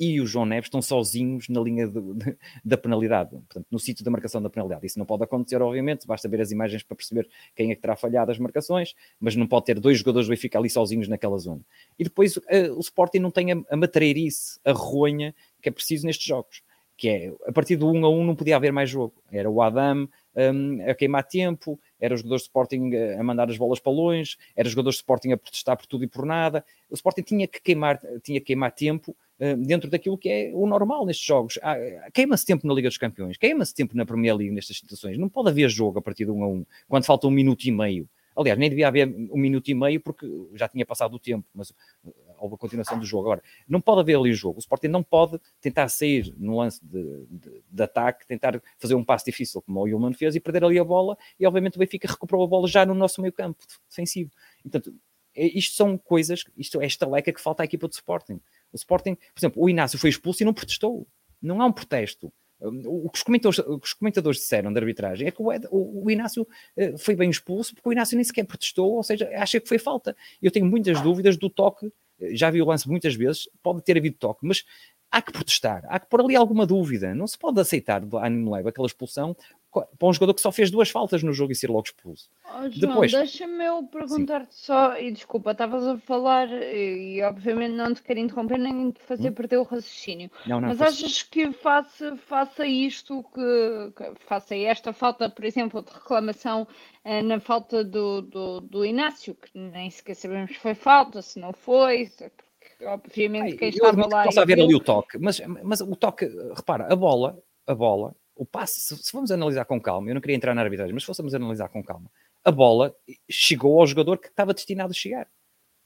e o João Neves estão sozinhos na linha de, de, da penalidade, portanto, no sítio da marcação da penalidade. Isso não pode acontecer, obviamente, basta ver as imagens para perceber quem é que terá falhado as marcações, mas não pode ter dois jogadores do Benfica ali sozinhos naquela zona. E depois uh, o Sporting não tem a, a matreirice, a ronha que é preciso nestes jogos, que é, a partir do 1 a 1 não podia haver mais jogo. Era o Adam um, a queimar tempo, era os jogadores de Sporting a mandar as bolas para longe, era os jogadores de Sporting a protestar por tudo e por nada. O Sporting tinha que queimar, tinha que queimar tempo eh, dentro daquilo que é o normal nestes jogos. Ah, queima-se tempo na Liga dos Campeões, queima-se tempo na Premier League nestas situações. Não pode haver jogo a partir de um a um, quando falta um minuto e meio. Aliás, nem devia haver um minuto e meio porque já tinha passado o tempo, mas eh, houve a continuação do jogo. Agora, não pode haver ali o jogo. O Sporting não pode tentar sair no lance de, de, de ataque, tentar fazer um passo difícil como o Yulman fez e perder ali a bola. E obviamente o Benfica recuperou a bola já no nosso meio campo defensivo. Portanto, é, isto são coisas, isto é esta leca que falta à equipa do Sporting. O Sporting, por exemplo, o Inácio foi expulso e não protestou. Não há um protesto. O que os comentadores, os comentadores disseram da arbitragem é que o, Ed, o, o, Inácio uh, foi bem expulso porque o Inácio nem sequer protestou, ou seja, acha que foi falta. Eu tenho muitas dúvidas do toque, já vi o lance muitas vezes, pode ter havido toque, mas há que protestar, há que pôr ali alguma dúvida. Não se pode aceitar do ânimo leve aquela expulsão para um jogador que só fez duas faltas no jogo e ser logo expulso. Oh, João, Depois... deixa-me eu perguntar-te só, e desculpa, estavas a falar, e, e, obviamente não te quero interromper nem te fazer hum? perder o raciocínio, não, não, mas achas que faça, faça isto, que, que, faça esta falta, por exemplo, de reclamação eh, na falta do, do, do, Inácio, que nem sequer sabemos se foi falta, se não foi, porque obviamente Ai, quem estava lá... Posso haver ali o toque, mas, mas o toque, repara, a bola, a bola o passe, se, se vamos analisar com calma, eu não queria entrar na arbitragem, mas se fôssemos analisar com calma, a bola chegou ao jogador que estava destinado a chegar.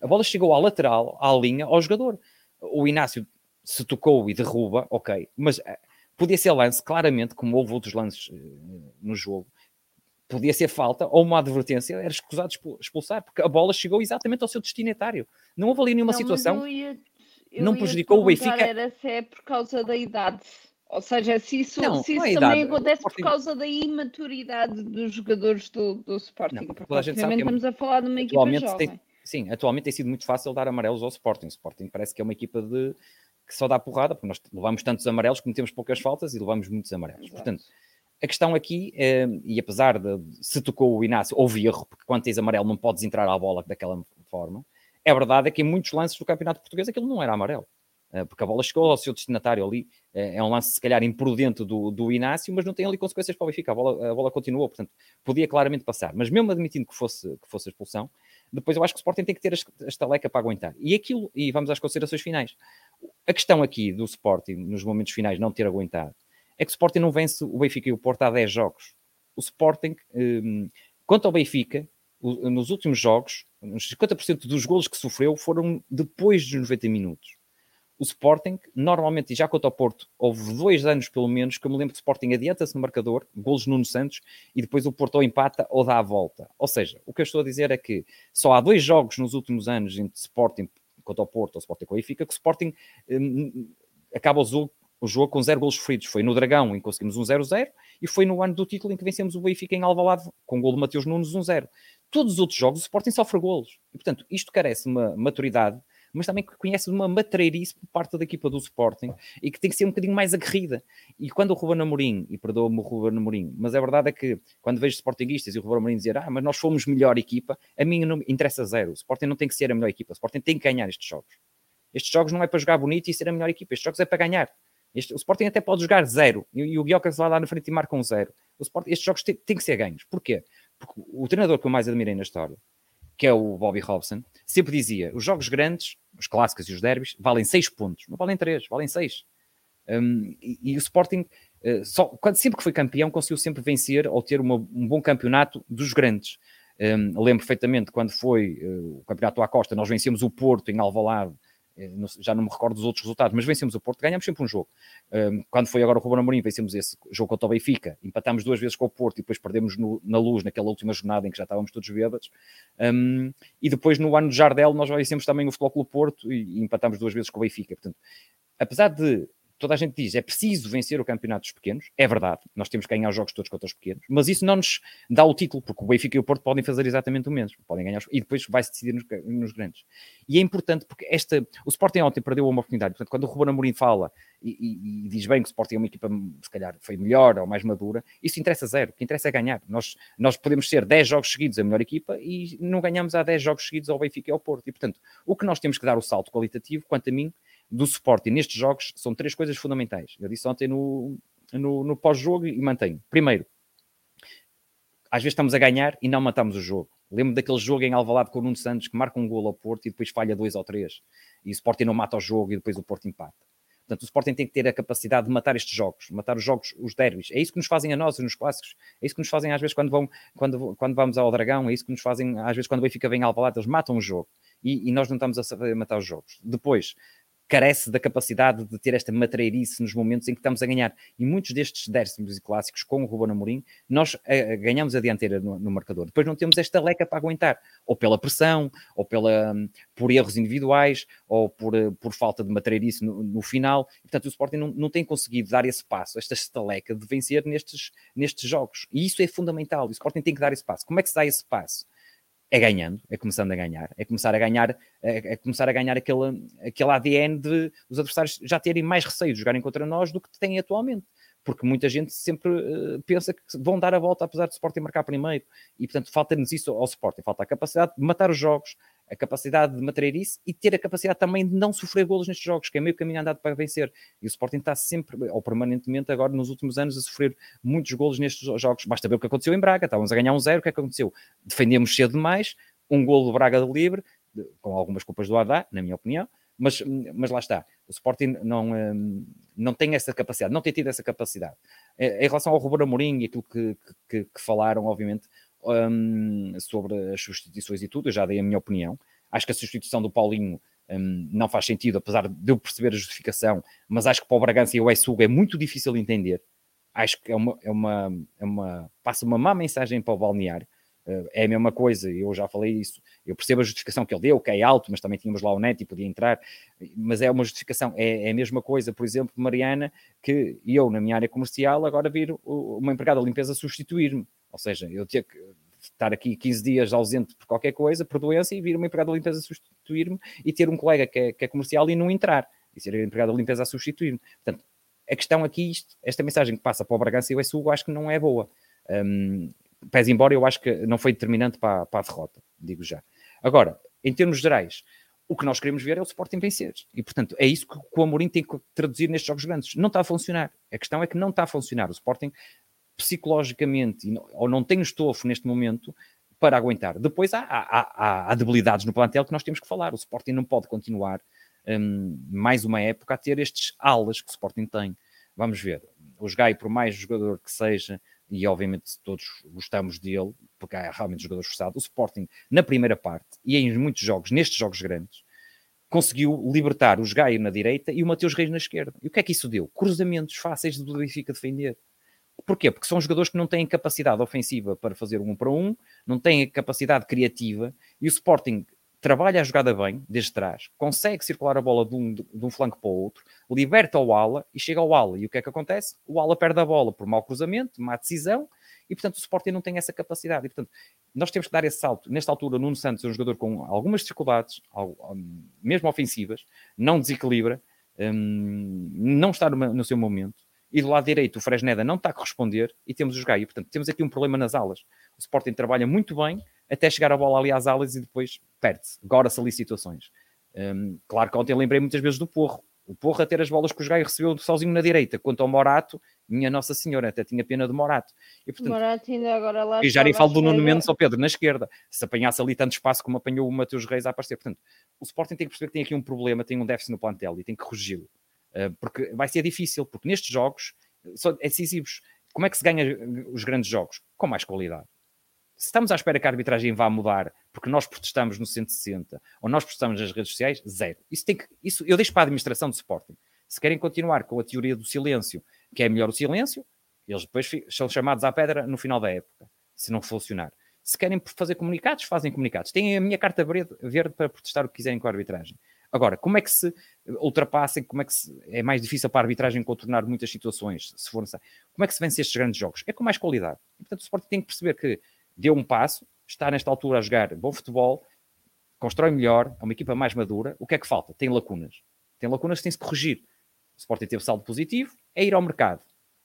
A bola chegou à lateral, à linha, ao jogador. O Inácio se tocou e derruba, ok, mas eh, podia ser lance, claramente, como houve outros lances uh, no jogo, podia ser falta ou uma advertência, era escusado expulsar, porque a bola chegou exatamente ao seu destinatário. Não houve ali nenhuma não, situação. Eu ia, eu não prejudicou o Benfica. Era se é por causa da idade. Ou seja, se isso, não, se isso é também acontece por causa da imaturidade dos jogadores do, do Sporting, não, porque obviamente estamos a falar de uma equipa jovem. Tem, sim, atualmente tem sido muito fácil dar amarelos ao Sporting. O Sporting parece que é uma equipa de, que só dá porrada, porque nós levamos tantos amarelos, cometemos poucas faltas e levamos muitos amarelos. Exato. Portanto, a questão aqui, é, e apesar de se tocou o Inácio, houve erro, porque quando tens amarelo não podes entrar à bola daquela forma, é verdade é que em muitos lances do Campeonato Português aquilo não era amarelo. Eh, porque a bola chegou ao seu destinatário ali, eh, é um lance se calhar imprudente do, do Inácio, mas não tem ali consequências para o Benfica, a bola, a bola continuou, portanto, podia claramente passar, mas mesmo admitindo que fosse, que fosse a expulsão, depois eu acho que o Sporting tem que ter a estaleca para aguentar. E aquilo, e vamos às considerações finais. A questão aqui do Sporting, nos momentos finais, não ter aguentado, é que o Sporting não vence o Benfica e o Porto há 10 jogos. O Sporting, um, quanto ao Benfica, nos últimos jogos, uns 50% dos golos que sofreu foram depois dos 90 minutos o Sporting, normalmente, e já quanto ao Porto, houve dois anos pelo menos que eu me lembro que o Sporting adianta-se no marcador, golos Nuno Santos, e depois o Porto ou empata ou dá a volta. Ou seja, o que eu estou a dizer é que só há dois jogos nos últimos anos entre Sporting quanto ao Porto ou Sporting com o Benfica que o Sporting hum, acaba o jogo, o jogo com zero golos feridos. Foi no Dragão em que conseguimos um 0-0 e foi no ano do título em que vencemos o Benfica em Alvalade com o gol de Mateus Nunes 1-0. Todos os outros jogos o Sporting sofre golos. E, portanto, isto carece uma maturidade mas também que conhece uma matreirice por parte da equipa do Sporting e que tem que ser um bocadinho mais aguerrida. E quando o Ruben Amorim, e perdoa-me o Ruben Amorim, mas a verdade é que quando vejo Sportingistas e o Ruben Amorim dizer ah, mas nós fomos melhor equipa, a mim não interessa zero. O Sporting não tem que ser a melhor equipa, o Sporting tem que ganhar estes jogos. Estes jogos não é para jogar bonito e ser a melhor equipa, estes jogos é para ganhar. Este, o Sporting até pode jogar zero e, e o Guiocas vai lá na frente e marca um zero. O Sporting, estes jogos têm que ser ganhos. Porquê? Porque o treinador que eu mais admirei na história que é o Bobby Robson, sempre dizia: os jogos grandes, os clássicos e os derbys, valem 6 pontos, não valem 3, valem 6. Um, e, e, o Sporting, uh, só, quando, sempre que foi campeão, conseguiu sempre vencer ou ter uma, um bom campeonato dos grandes. Um, lembro perfeitamente quando foi uh, o campeonato à Costa, nós vencemos o Porto em Alvalade já não me recordo dos outros resultados, mas vencemos o Porto, ganhamos sempre um jogo. quando foi agora o Ruben Amorim, vencemos esse jogo contra o Benfica, empatámos duas vezes com o Porto e depois perdemos no, na luz naquela última jornada em que já estávamos todos bêbados. E depois no ano de Jardel nós vencemos também o Futebol Porto e, e empatámos duas vezes com o Benfica. Portanto, apesar de toda a gente diz é preciso vencer o campeonato dos pequenos, é verdade, nós temos que ganhar os jogos todos contra os pequenos, mas isso não nos dá o título, porque o Benfica e o Porto podem fazer exatamente o mesmo, podem ganhar e depois vai-se decidir nos, nos, grandes. E é importante porque esta, o Sporting ontem perdeu uma oportunidade, portanto, quando o Ruben Amorim fala e, e, e, diz bem que o Sporting é uma equipa, se calhar, foi melhor ou mais madura, isso interessa zero, o que interessa é ganhar. Nós, nós podemos ser 10 jogos seguidos a melhor equipa e não ganhamos há 10 jogos seguidos ao Benfica e ao Porto. E, portanto, o que nós temos que dar o salto qualitativo, quanto a mim, do suporte nestes jogos são três coisas fundamentais. Eu disse ontem no, no, no pós-jogo e mantenho. Primeiro, às vezes estamos a ganhar e não matamos o jogo. Lembro daquele jogo em Alvalade com o Nuno Santos que marca um gol ao Porto e depois falha dois ou três. E o Sporting não mata o jogo e depois o Porto empata. Portanto, o Sporting tem que ter a capacidade de matar estes jogos, matar os jogos, os derbys. É isso que nos fazem a nós, nos clássicos. É isso que nos fazem às vezes quando, vão, quando, quando vamos ao Dragão. É isso que nos fazem às vezes quando o Benfica vem ao Alvalade. Eles matam o jogo. E, e nós não estamos a saber matar os jogos. Depois, carece da capacidade de ter esta matreirice nos momentos em que estamos a ganhar. E muitos destes décimos e clássicos com o Ruben Amorim, nós uh, ganhamos a dianteira no, no, marcador. Depois não temos esta leca para aguentar, ou pela pressão, ou pela, um, por erros individuais, ou por, uh, por falta de matreirice no, no, final. Portanto, o Sporting não, não tem conseguido dar esse passo, esta estaleca de vencer nestes, nestes jogos. E isso é fundamental. O Sporting tem que dar esse passo. Como é que se dá esse passo? É ganhando, é começando a ganhar, é começar a ganhar, é, é começar a ganhar aquele, aquele ADN de os adversários já terem mais receio de jogarem contra nós do que têm atualmente. Porque muita gente sempre uh, pensa que vão dar a volta apesar do Sporting marcar primeiro. E, portanto, falta-nos isso ao Sporting. Falta a capacidade de matar os jogos, a capacidade de materiar isso e ter a capacidade também de não sofrer golos nestes jogos, que é meio caminho andado para vencer. E o Sporting está sempre, ou permanentemente agora nos últimos anos, a sofrer muitos golos nestes jogos. Basta ver o que aconteceu em Braga, estávamos a ganhar um zero, o que é que aconteceu? Defendemos cedo demais, um golo do Braga de livre, com algumas culpas do Haddad, na minha opinião, mas, mas lá está. O Sporting não, hum, não tem essa capacidade, não tem tido essa capacidade. Em relação ao Ruben Amorim e aquilo que, que, que falaram, obviamente, um, sobre as substituições e tudo, eu já dei a minha opinião. Acho que a substituição do Paulinho um, não faz sentido, apesar de eu perceber a justificação, mas acho que para o Bragança e o Essugo é muito difícil de entender. Acho que é uma, é uma, é uma passa uma má mensagem para o balneário. Uh, é a mesma coisa, eu já falei isso. Eu percebo a justificação que ele deu, que é alto, mas também tínhamos lá o Neto e podia entrar. Mas é uma justificação, é, é a mesma coisa, por exemplo, Mariana, que eu, na minha área comercial, agora vir uma empregada de limpeza substituir-me. Ou seja, eu tinha que estar aqui 15 dias ausente por qualquer coisa, por doença, e vir uma empregada de limpeza a substituir-me e ter um colega que é, que é, comercial e não entrar, e ser a empregada de limpeza a substituir-me. Portanto, a questão aqui, isto, esta mensagem que passa para o Bragança e o SU, acho que não é boa. Um, pese embora eu acho que não foi determinante para, para a derrota, digo já. Agora, em termos gerais, o que nós queremos ver é o Sporting vencer. E, portanto, é isso que o Amorim tem que traduzir nestes jogos grandes. Não está a funcionar. A questão é que não está a funcionar. O Sporting psicologicamente ou não tem estofo neste momento para aguentar. Depois há, há, há, debilidades no plantel que nós temos que falar. O Sporting não pode continuar um, mais uma época a ter estes alas que o Sporting tem. Vamos ver. O Gai, por mais jogador que seja, e obviamente todos gostamos dele, porque há realmente jogadores forçados, o Sporting, na primeira parte, e em muitos jogos, nestes jogos grandes, conseguiu libertar o Gai na direita e o Mateus Reis na esquerda. E o que é que isso deu? Cruzamentos fáceis de Benfica defender. Porquê? Porque são jogadores que não têm capacidade ofensiva para fazer um para um, não têm capacidade criativa e o Sporting trabalha a jogada bem, desde trás, consegue circular a bola de um, de um flanco para o outro, liberta o ala e chega ao ala. E o que é que acontece? O ala perde a bola por mau cruzamento, má decisão, e portanto o Sporting não tem essa capacidade. E portanto nós temos que dar esse salto. Nesta altura, Nuno Santos é um jogador com algumas dificuldades, mesmo ofensivas, não desequilibra, hum, não está no seu momento e do lado direito o Fresneda não está a corresponder e temos os Gaia. Portanto, temos aqui um problema nas alas. O Sporting trabalha muito bem até chegar a bola ali às alas e depois perde-se. Agora-se ali situações. Um, claro que ontem lembrei muitas vezes do Porro. O Porro a ter as bolas que os Gaia recebeu sozinho na direita. Quanto ao Morato, minha Nossa Senhora, até tinha pena de Morato. E, portanto, Morato ainda agora lá e já nem falo do Nuno Mendes ao Pedro, na esquerda. Se apanhasse ali tanto espaço como apanhou o Mateus Reis a aparecer. Portanto, o Sporting tem que perceber que tem aqui um problema, tem um déficit no plantel e tem que corrigi-lo. Eh, porque vai ser difícil, porque nestes jogos são decisivos. Como é que se ganha os grandes jogos? Com mais qualidade. Se estamos à espera que a arbitragem vá mudar porque nós protestamos no 160 ou nós protestamos nas redes sociais, zero. Isso tem que, isso eu deixo para a administração do Sporting. Se querem continuar com a teoria do silêncio, que é melhor o silêncio, eles depois são chamados à pedra no final da época, se não funcionar. Se querem fazer comunicados, fazem comunicados. Têm a minha carta verde para protestar o que quiserem com a arbitragem. Agora, como é que se ultrapassem, como é que se, é mais difícil para a arbitragem contornar muitas situações, se for Como é que se vence estes grandes jogos? É com mais qualidade. E, portanto, o Sporting tem que perceber que deu um passo, está nesta altura a jogar bom futebol, constrói melhor, é uma equipa mais madura. O que é que falta? Tem lacunas. Tem lacunas que tem-se corrigir. O Sporting teve saldo positivo, é ir ao mercado.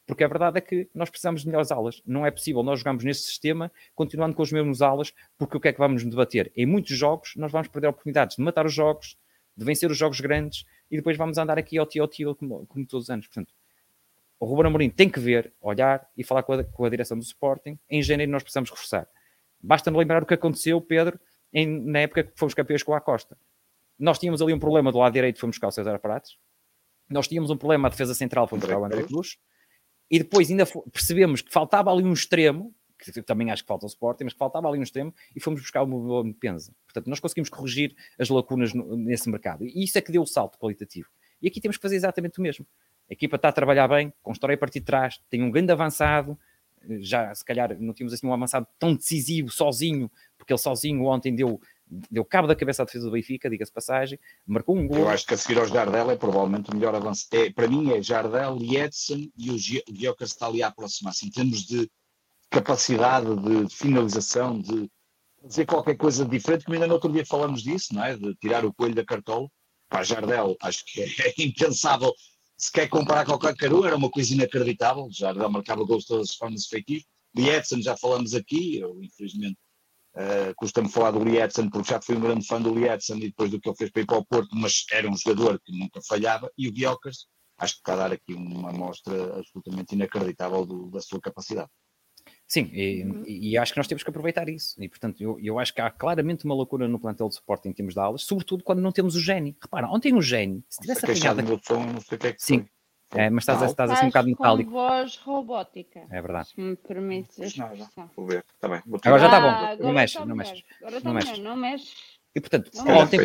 Porque a verdade é que nós precisamos de melhores alas. Não é possível nós jogarmos neste sistema continuando com os mesmos alas, porque o que é que vamos debater? Em muitos jogos nós vamos perder oportunidades de matar os jogos, de vencer os jogos grandes e depois vamos andar aqui ao tio ao tio como, como todos os anos. Portanto, o Ruben Amorim tem que ver, olhar e falar com a, com a direção do Sporting. Em janeiro nós precisamos reforçar. Basta-me lembrar o que aconteceu, Pedro, em, na época que fomos campeões com a Costa. Nós tínhamos ali um problema do lado direito, fomos buscar o César Prates. Nós tínhamos um problema à defesa central, fomos buscar o André Cruz. E depois ainda percebemos que faltava ali um extremo que também acho que falta o Sporting, mas que faltava ali no extremo, e fomos buscar o Penza. Portanto, nós conseguimos corrigir as lacunas no, nesse mercado. E isso é que deu o salto qualitativo. E aqui temos que fazer exatamente o mesmo. A equipa está a trabalhar bem, constrói a partir de trás, tem um grande avançado, já se calhar não tínhamos assim um avançado tão decisivo, sozinho, porque ele sozinho ontem deu, deu cabo da cabeça à defesa do Benfica, diga-se passagem, marcou um gol. Eu acho que a seguir ao Jardel é provavelmente o melhor avanço. É, para mim é Jardel, Edson e o Guiokas está ali a aproximar-se em termos de capacidade de finalização, de dizer qualquer coisa diferente, como ainda no outro dia falamos disso, não é? De tirar o coelho da cartola. Para Jardel, acho que é, impensável. Se quer comparar com o Cacaru, era uma coisa inacreditável. Jardel marcava gols de todas as formas efetivas. Edson, já falamos aqui, eu infelizmente uh, custa-me falar do Edson, porque já fui um grande fã do Edson e depois do que ele fez para ir para o Porto, mas era um jogador que nunca falhava. E o Guiocas, acho que está a dar aqui uma amostra absolutamente inacreditável do, da sua capacidade. Sim, e, uhum. e, acho que nós temos que aproveitar isso. E, portanto, eu, eu acho que há claramente uma loucura no plantel de suporte em termos de aulas, sobretudo quando não temos o gênio. Repara, ontem o gênio, se tivesse apanhado... Aqui... Som, não sei o que é que Sim, é, mas estás, estás assim um bocado metálico. Com voz robótica. É verdade. Se me permites a expressão. Vou ver, está bem. Agora já está bom. não mexe, não mexe. Não mexe. Não mexe. E portanto, ontem,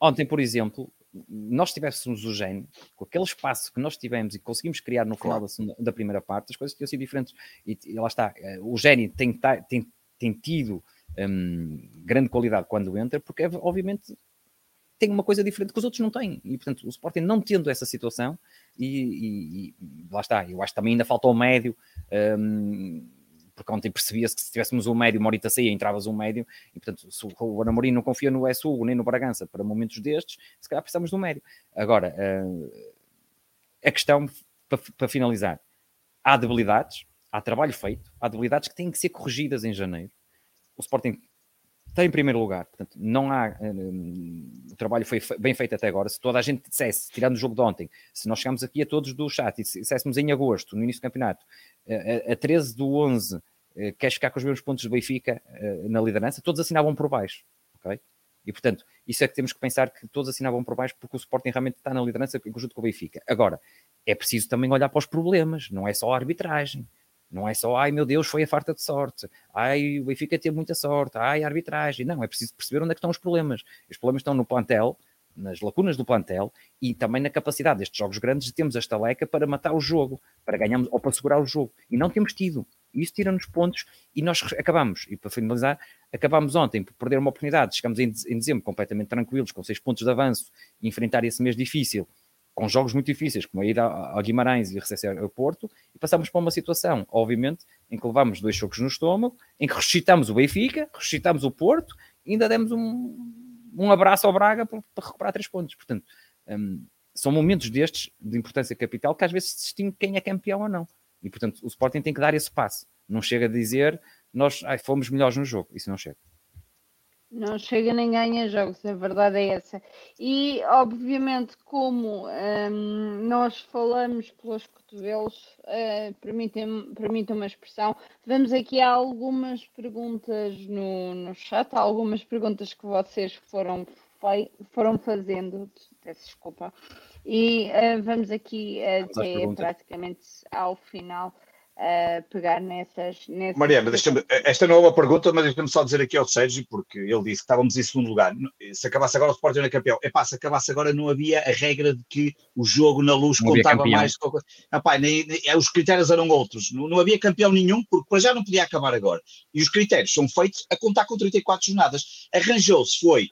ontem, por exemplo, nós tivéssemos o gênio, com aquele espaço que nós tivemos e conseguimos criar no final da, da, primeira parte, as coisas tinham sido diferentes. E, e lá está, eh, o gênio tem, tem, tem tido hum, grande qualidade quando entra, porque é, obviamente tem uma coisa diferente que os outros não têm. E portanto, o Sporting não tendo essa situação, e, e, e lá está, eu acho que também ainda falta o médio. Hum, porque ontem percebia-se que se tivéssemos um médio, Morita saía, entravas um médio, e portanto, se o Anamorim não confia no SU nem no Bragança para momentos destes, se calhar precisamos de um médio. Agora, uh, a questão, para, para finalizar, há debilidades, há trabalho feito, há debilidades que têm que ser corrigidas em janeiro. O Sporting está em primeiro lugar, portanto, não há. Um, o trabalho foi bem feito até agora. Se toda a gente dissesse, tirando o jogo de ontem, se nós chegámos aqui a todos do chat e disséssemos em agosto, no início do campeonato, a, a 13 do 11, eh, queres ficar com os mesmos pontos do Benfica eh, na liderança, todos assinavam por baixo, ok? E portanto, isso é que temos que pensar que todos assinavam por baixo porque o Sporting realmente está na liderança em conjunto com o Benfica. Agora, é preciso também olhar para os problemas, não é só a arbitragem. Não é só, ai meu Deus, foi a farta de sorte, ai o Benfica teve muita sorte, ai arbitragem. Não, é preciso perceber onde é que estão os problemas. Os problemas estão no plantel, nas lacunas do plantel e também na capacidade destes jogos grandes de termos a estaleca para matar o jogo, para ganharmos ou para segurar o jogo. E não temos tido. Isso tira-nos pontos e nós acabamos. E para finalizar, acabamos ontem por perder uma oportunidade. Chegamos em dezembro completamente tranquilos, com seis pontos de avanço, e enfrentar esse mês difícil com jogos muito difíceis, como a ida ao Guimarães e recepção ao Porto, e passamos para uma situação, obviamente, em que levamos dois chocos no estômago, em que ressuscitamos o Benfica, ressuscitamos o Porto, e ainda demos um, um abraço ao Braga para, para recuperar três pontos. Portanto, um, são momentos destes, de importância capital, que às vezes se distingue quem é campeão ou não. E, portanto, o Sporting tem que dar esse passo. Não chega a dizer, nós ai, fomos melhores no jogo. Isso não chega. Não chega nem ganha jogos, a verdade é essa. E, obviamente, como hum, nós falamos pelos cotovelos, uh, permitam-me permitam uma expressão, vamos aqui a algumas perguntas no, no chat, algumas perguntas que vocês foram, foram fazendo, peço desculpa, e uh, vamos aqui até praticamente ao final a pegar nessas. nessas Mariana, esta não é uma pergunta, mas deixa-me só dizer aqui ao Sérgio, porque ele disse que estávamos em segundo lugar. Se acabasse agora o Sporting era campeão. Epá, se acabasse agora não havia a regra de que o jogo na luz não contava mais. Epá, nem, nem, é, os critérios eram outros. Não, não havia campeão nenhum, porque para já não podia acabar agora. E os critérios são feitos a contar com 34 jornadas. Arranjou-se, foi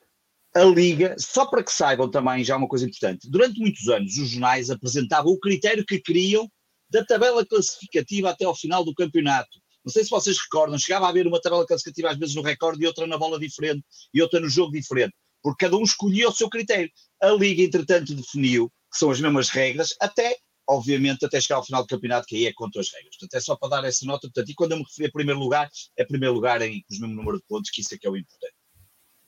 a Liga, só para que saibam também já uma coisa importante, durante muitos anos os jornais apresentavam o critério que queriam da tabela classificativa até ao final do campeonato. Não sei se vocês recordam, chegava a haver uma tabela classificativa às vezes no recorde e outra na bola diferente e outra no jogo diferente, porque cada um escolhia o seu critério. A Liga, entretanto, definiu que são as mesmas regras, até, obviamente, até chegar ao final do campeonato, que aí é contra as regras. Portanto, é só para dar essa nota. Portanto, e quando eu me referi a primeiro lugar, é primeiro lugar em, com o mesmo número de pontos, que isso é que é o importante.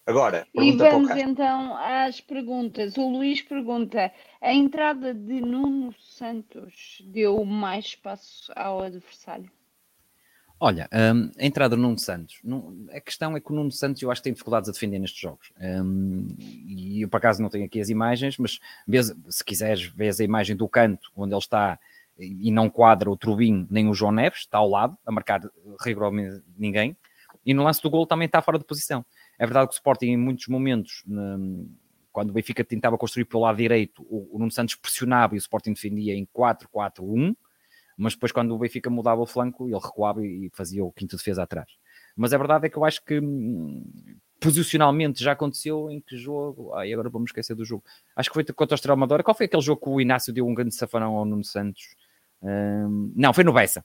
Agora, e vamos então às perguntas. O Luís pergunta: a entrada de Nuno Santos deu mais espaço ao adversário? Olha, um, a entrada do Nuno Santos, não, a questão é que o Nuno Santos eu acho que tem dificuldades a defender nestes jogos. Um, e eu por acaso não tenho aqui as imagens, mas vês, se quiseres, vês a imagem do canto onde ele está e não quadra o Trubin nem o João Neves, está ao lado, a marcar rigorosamente ninguém, e no lance do gol também está fora de posição. É verdade que o Sporting, em muitos momentos, quando o Benfica tentava construir pelo lado direito, o, Nuno Santos pressionava e o Sporting defendia em 4-4-1, mas depois quando o Benfica mudava o flanco, ele recuava e fazia o quinto defesa atrás. Mas a verdade é que eu acho que hum, posicionalmente já aconteceu em que jogo. Ai, agora vamos esquecer do jogo. Acho que foi contra o Estrela. Qual foi aquele jogo que o Inácio deu um grande safanão ao Nuno Santos? Um, não, foi no Bessa.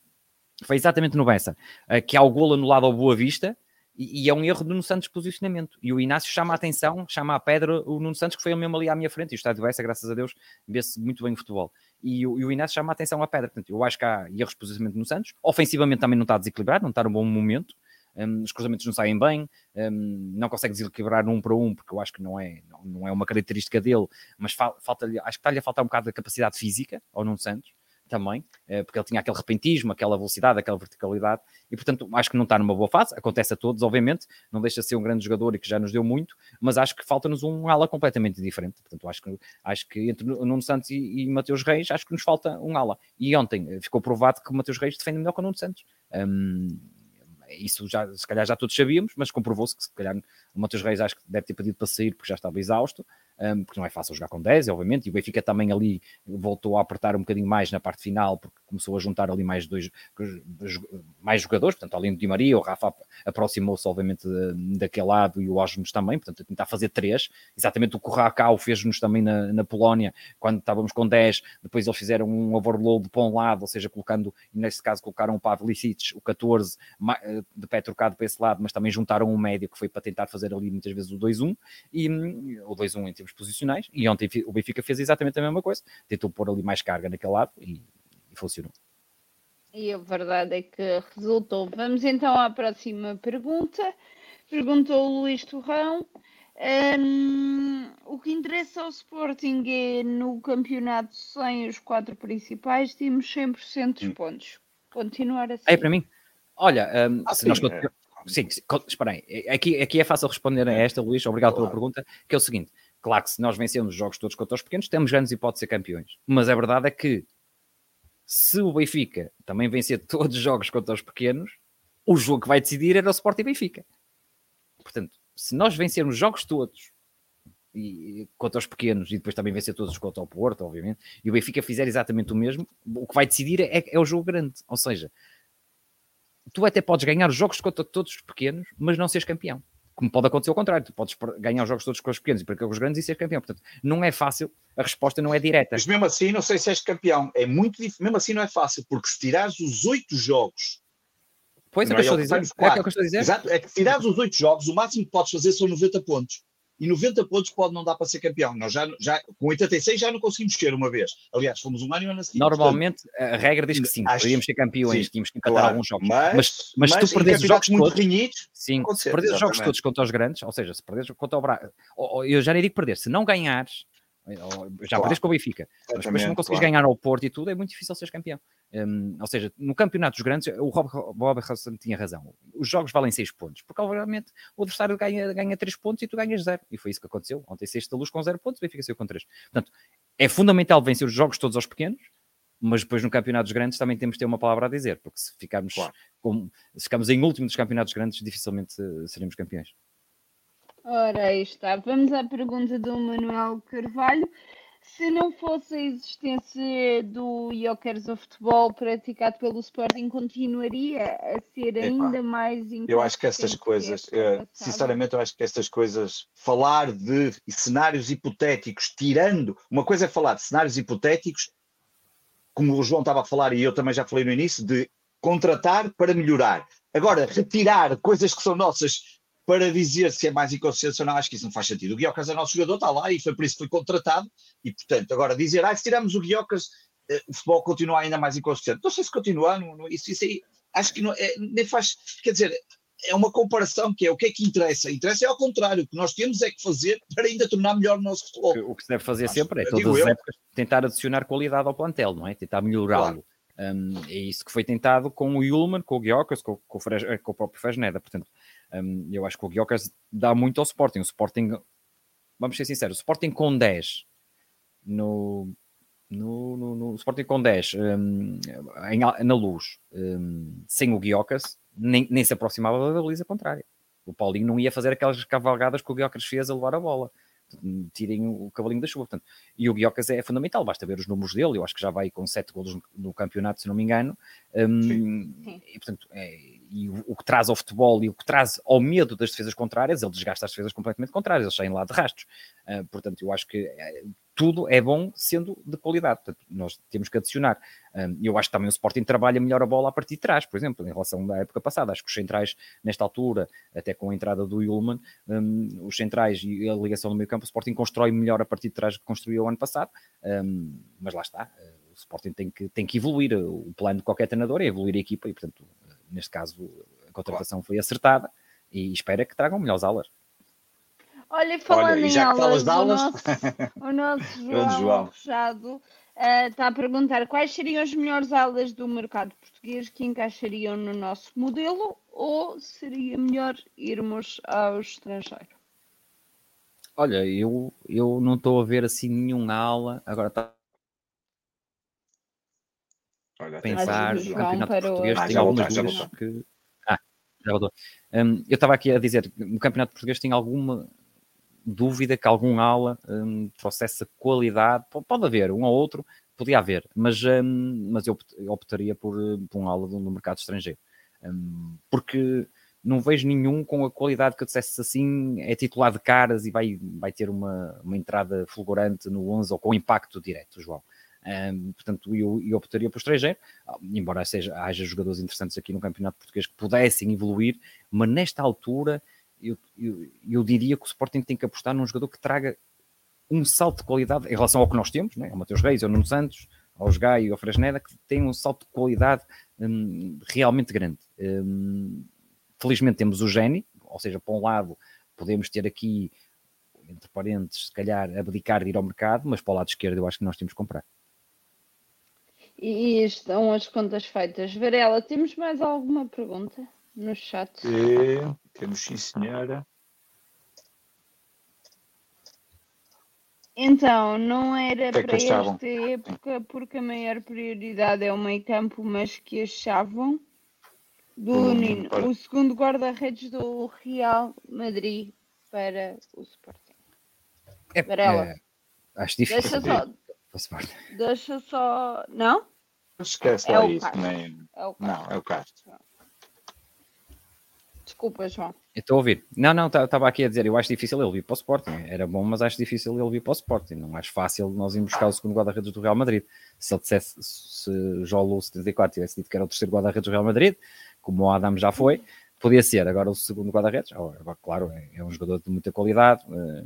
Foi exatamente no Bessa. Uh, que há o golo anulado ao Boa Vista e, e, é um erro do Nuno Santos de posicionamento. E o Inácio chama a atenção, chama a pedra o Nuno Santos, que foi mesmo ali à minha frente. E o estádio Bessa, graças a Deus, vê-se muito bem o futebol. E, o, e o Inácio chama a atenção à pedra. Portanto, eu acho que há erros de posicionamento no Santos. Ofensivamente também não está desequilibrado, não está num bom momento um, os cruzamentos não saem bem, um, não consegue desequilibrar um para um, porque eu acho que não é, não, não é uma característica dele, mas fa falta acho que está-lhe a faltar um bocado da capacidade física ao Nuno Santos também, eh, porque ele tinha aquele repentismo, aquela velocidade, aquela verticalidade, e portanto acho que não está numa boa fase, acontece a todos, obviamente, não deixa de ser um grande jogador e que já nos deu muito, mas acho que falta-nos um ala completamente diferente, portanto acho que, acho que entre Nuno Santos e, e Mateus Reis, acho que nos falta um ala, e ontem eh, ficou provado que o Mateus Reis defende melhor que o Nuno Santos, um, isso já, se calhar já todos sabíamos, mas comprovou-se que se calhar o Matheus Reis acho que deve ter pedido para sair porque já estava exausto, um, porque não é fácil jogar com 10, obviamente, e o Benfica também ali voltou a apertar um bocadinho mais na parte final, porque começou a juntar ali mais dois, mais jogadores, portanto, além do Di Maria, o Rafa aproximou-se, obviamente, daquele lado e o Osmos também, portanto, a tentar fazer três, exatamente o que o Rakau fez-nos também na, na Polónia, quando estávamos com 10, depois eles fizeram um overload para um lado, ou seja, colocando, neste caso, colocaram o Pavlicic, o 14, de pé trocado para esse lado, mas também juntaram um médio que foi para tentar fazer ali muitas vezes o 2-1, e o 2-1 em termos posicionais, e ontem o Benfica fez exatamente a mesma coisa, tentou pôr ali mais carga naquele lado e, e funcionou. E a verdade é que resultou. Vamos então à próxima pergunta. Perguntou o Luís Torrão. Um, o que interessa ao Sporting é no campeonato sem os quatro principais, temos 100% dos hum. pontos. Continuar assim. É para mim? Olha, um, ah, se sim, nós é. Sim, sim, espera aí. Aqui, aqui é fácil responder a esta, Luís. Obrigado claro. pela pergunta. Que é o seguinte: claro que se nós vencemos os jogos todos contra os pequenos, temos grandes hipóteses de ser campeões. Mas a verdade é que se o Benfica também vencer todos os jogos contra os pequenos, o jogo que vai decidir era o Sporting Benfica. Portanto, se nós vencermos os jogos todos e, contra os pequenos e depois também vencer todos contra o Porto, obviamente, e o Benfica fizer exatamente o mesmo, o que vai decidir é, é o jogo grande. Ou seja, tu até podes ganhar os jogos contra todos os pequenos, mas não seres campeão. Como pode acontecer ao contrário, tu podes ganhar os jogos todos com os pequenos e perder os grandes e ser campeão. Portanto, não é fácil, a resposta não é direta. Mas mesmo assim, não sei se és campeão. É muito difícil, mesmo assim não é fácil, porque se tirares os oito jogos. Pois é, que eu estou a dizer. Que eu estou a dizer. Exato, é que se tirares os oito jogos, o máximo que podes fazer são 90 pontos e 90 pontos pode não dar para ser campeão. Nós já, já com 86 já não conseguimos ser uma vez. Aliás, fomos um ano e um ano seguinte. Normalmente portanto, a regra diz que sim, acho, podíamos ser campeões, sim, tínhamos que encatar claro, alguns jogos. Mas, mas, mas, mas se tu perdes os jogos muito todos, renhidos, sim, se perdes os jogos todos contra os grandes, ou seja, se perdes contra o Braga, eu já nem digo perder, se não ganhares, já claro. com o Benfica, mas depois não consegues claro. ganhar ao Porto e tudo, é muito difícil seres campeão. Um, ou seja, no campeonato dos grandes, o Rob Hudson tinha razão. Os jogos valem 6 pontos, porque obviamente o adversário ganha, ganha 3 pontos e tu ganhas 0. E foi isso que aconteceu. Ontem sexta luz com 0 pontos, o Benfica saiu com 3. Portanto, é fundamental vencer os jogos todos aos pequenos, mas depois no campeonato dos grandes também temos de ter uma palavra a dizer, porque se ficarmos, claro. com, se ficarmos em último dos campeonatos grandes, dificilmente eh, seremos campeões. Ora, aí está. Vamos à pergunta do Manuel Carvalho. Se não fosse a existência do Jokers of Futebol praticado pelo Sporting, continuaria a ser ainda Epa, mais Eu acho que estas coisas, eh, sinceramente, eu acho que estas coisas, falar de cenários hipotéticos, tirando, uma coisa é falar de cenários hipotéticos, como o João estava a falar e eu também já falei no início, de contratar para melhorar. Agora, retirar coisas que são nossas para dizer se é mais inconsciente ou não, acho que isso não faz sentido. O Guiocas é nosso jogador, está lá e foi por isso que foi contratado, e portanto, agora dizer, ah, se tiramos o Guiocas, eh, o futebol continua ainda mais inconsciente. Não sei se continua, não, não, isso, isso aí, acho que não, é, nem faz, quer dizer, é uma comparação que é o que é que interessa. Interessa é ao contrário, o que nós temos é que fazer para ainda tornar melhor o nosso futebol. O que se deve fazer sempre é todas as épocas tentar adicionar qualidade ao plantel, não é? Tentar melhorá-lo. Claro. Um, é isso que foi tentado com o Yulman, com o Guiocas, com, com, o, com o próprio Fresneda. Portanto, um, eu acho que o Guiocas dá muito ao Sporting. O Sporting, vamos ser sinceros, o Sporting com 10 no, no, no, no Sporting com 10, um, em, na luz, um, sem o Guiocas, nem, nem se aproximava da baliza contrária. O Paulinho não ia fazer aquelas cavalgadas que o Guiocas fez a levar a bola. Tirem o cavalinho da chuva. Portanto, e o Guiocas é fundamental, basta ver os números dele. Eu acho que já vai com 7 golos no, no campeonato, se não me engano. Um, Sim. E, portanto, é, e o, o, que traz ao futebol e o que traz ao medo das defesas contrárias, ele desgasta as defesas completamente contrárias, eles saem lá de rastros. Uh, portanto, eu acho que é, tudo é bom sendo de qualidade. Portanto, nós temos que adicionar. Um, eu acho que também o Sporting trabalha melhor a bola a partir de trás, por exemplo, em relação à época passada. Acho que os centrais, nesta altura, até com a entrada do Ullman, um, os centrais e a ligação no meio campo, o Sporting constrói melhor a partir de trás do que construiu o ano passado. Um, mas lá está. O Sporting tem que, tem que evoluir. O plano de qualquer treinador é evoluir a equipa e, portanto, neste caso, a contratação claro. foi acertada e espera que tragam melhores aulas. Olha, falando Olha, em aulas, aulas, o nosso, o nosso João, João. Fechado uh, está a perguntar quais seriam as melhores aulas do mercado português que encaixariam no nosso modelo ou seria melhor irmos ao estrangeiro? Olha, eu, eu não estou a ver assim nenhuma aula, agora está pensar o campeonato português ah, tem algumas dúvidas que... Ah, já voltou. Um, eu estava aqui a dizer, no campeonato português tem alguma dúvida que algum aula um, trouxesse qualidade. Pode haver, um ou outro, podia haver, mas, um, mas eu optaria por, por um aula no mercado estrangeiro. Um, porque não vejo nenhum com a qualidade que eu dissesse assim, é titular de caras e vai, vai ter uma, uma entrada fulgurante no 11 ou com impacto direto, João. Portanto, eu, eu optaria por estrangeiro, embora seja, haja jogadores interessantes aqui no Campeonato Português que pudessem evoluir, mas nesta altura eu, eu, eu, diria que o Sporting tem que apostar num jogador que traga um salto de qualidade em relação ao que nós temos, né? ao Mateus Reis, ao Nuno Santos, ao Gai e ao Fresneda, que tem um salto de qualidade hum, realmente grande. Hum, felizmente temos o Geni, ou seja, para um lado podemos ter aqui, entre parênteses, se calhar abdicar de ir ao mercado, mas para o lado esquerdo eu acho que nós temos que comprar. E estão as contas feitas. Varela, temos mais alguma pergunta? no chat. É, temos sim, senhora. Então, não era é para esta época, porque a maior prioridade é o meio campo, mas que achavam do hum, Nino, o segundo guarda-redes do Real Madrid para o Sporting. É, Varela. É, acho difícil. Deixa só, deixa só. Não? Esquece é lá isso, nem... é o Não, é o Castro. Desculpa, João. estou a ouvir. Não, não, estava tá, aqui a dizer, eu acho difícil ele vir para o Sporting. Era bom, mas acho difícil ele vir para o Sporting. Não acho fácil nós irmos buscar o segundo guarda-redes do Real Madrid. Se ele dissesse, se Jolo 74 tivesse dito que era o terceiro guarda-redes do Real Madrid, como o Adam já foi, podia ser. Agora o segundo guarda-redes, claro, é, é, um jogador de muita qualidade. Eh,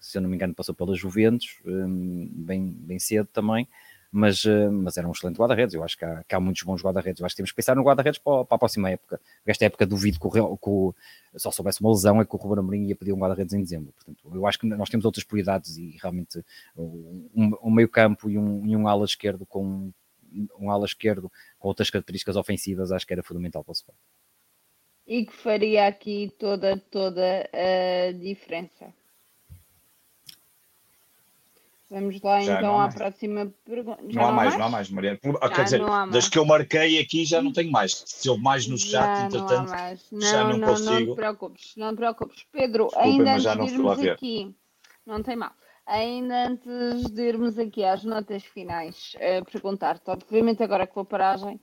se eu não me engano, passou pelas Juventus, eh, bem, bem cedo também mas, eh, mas era um excelente guarda-redes. Eu acho que há, que há, muitos bons guarda-redes. Eu acho que temos que pensar no guarda-redes para, para, a próxima época. Porque esta época duvido que, o, que o, só soubesse uma lesão é que o Ruben Amorim ia pedir um guarda-redes em dezembro. Portanto, eu acho que nós temos outras prioridades e realmente um, um meio campo e um, e um ala esquerdo com um ala esquerdo com outras características ofensivas acho que era fundamental para o Sport. E que faria aqui toda, toda a diferença. Vamos lá já então à próxima pergunta. Não, há mais, não há mais, Mariana. Ah, quer dizer, das que eu marquei aqui já não tenho mais. Se houve mais no chat, já entretanto, não já não, não, consigo. Não te preocupes, não te preocupes. Pedro, Desculpa, ainda antes de irmos aqui, não tem mal. Ainda antes de irmos aqui às notas finais, uh, perguntar-te, obviamente agora com a paragem,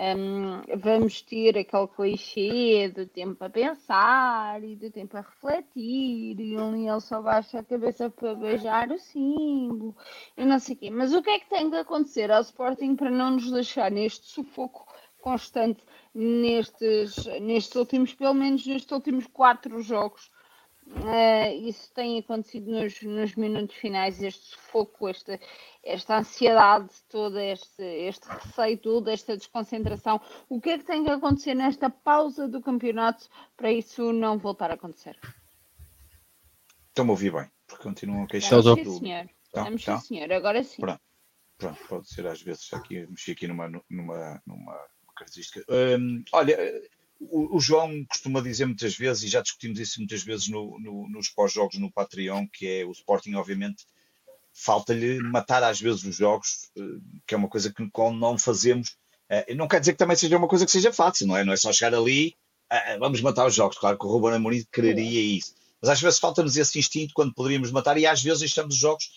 um, vamos ter aquele clichê do tempo a pensar e do tempo a refletir e um leão só baixa a cabeça para beijar o símbolo e não sei o quê. Mas o que é que tem de acontecer ao Sporting para não nos deixar neste sufoco constante nestes, nestes últimos, pelo menos nestes últimos quatro jogos Uh, isso tem acontecido nos, nos, minutos finais, este sufoco, esta, esta ansiedade toda, este, este receio todo, esta desconcentração. O que é que tem que acontecer nesta pausa do campeonato para isso não voltar a acontecer? Estão-me a ouvir bem, porque continuam a queixar Estamos, sim, senhor. Então, Estamos, então? sim, senhor. Agora sim. Pronto. Pronto, pode ser às vezes aqui, mexi aqui numa, numa, numa característica. Um, olha, o, João costuma dizer muitas vezes, e já discutimos isso muitas vezes no, no, nos pós-jogos no Patreon, que é o Sporting, obviamente, falta-lhe matar às vezes os jogos, que é uma coisa que não fazemos. Não quer dizer que também seja uma coisa que seja fácil, não é? Não é só chegar ali, vamos matar os jogos. Claro que o Ruben Amorim quereria isso. Mas às vezes falta-nos esse instinto quando poderíamos matar e às vezes deixamos os jogos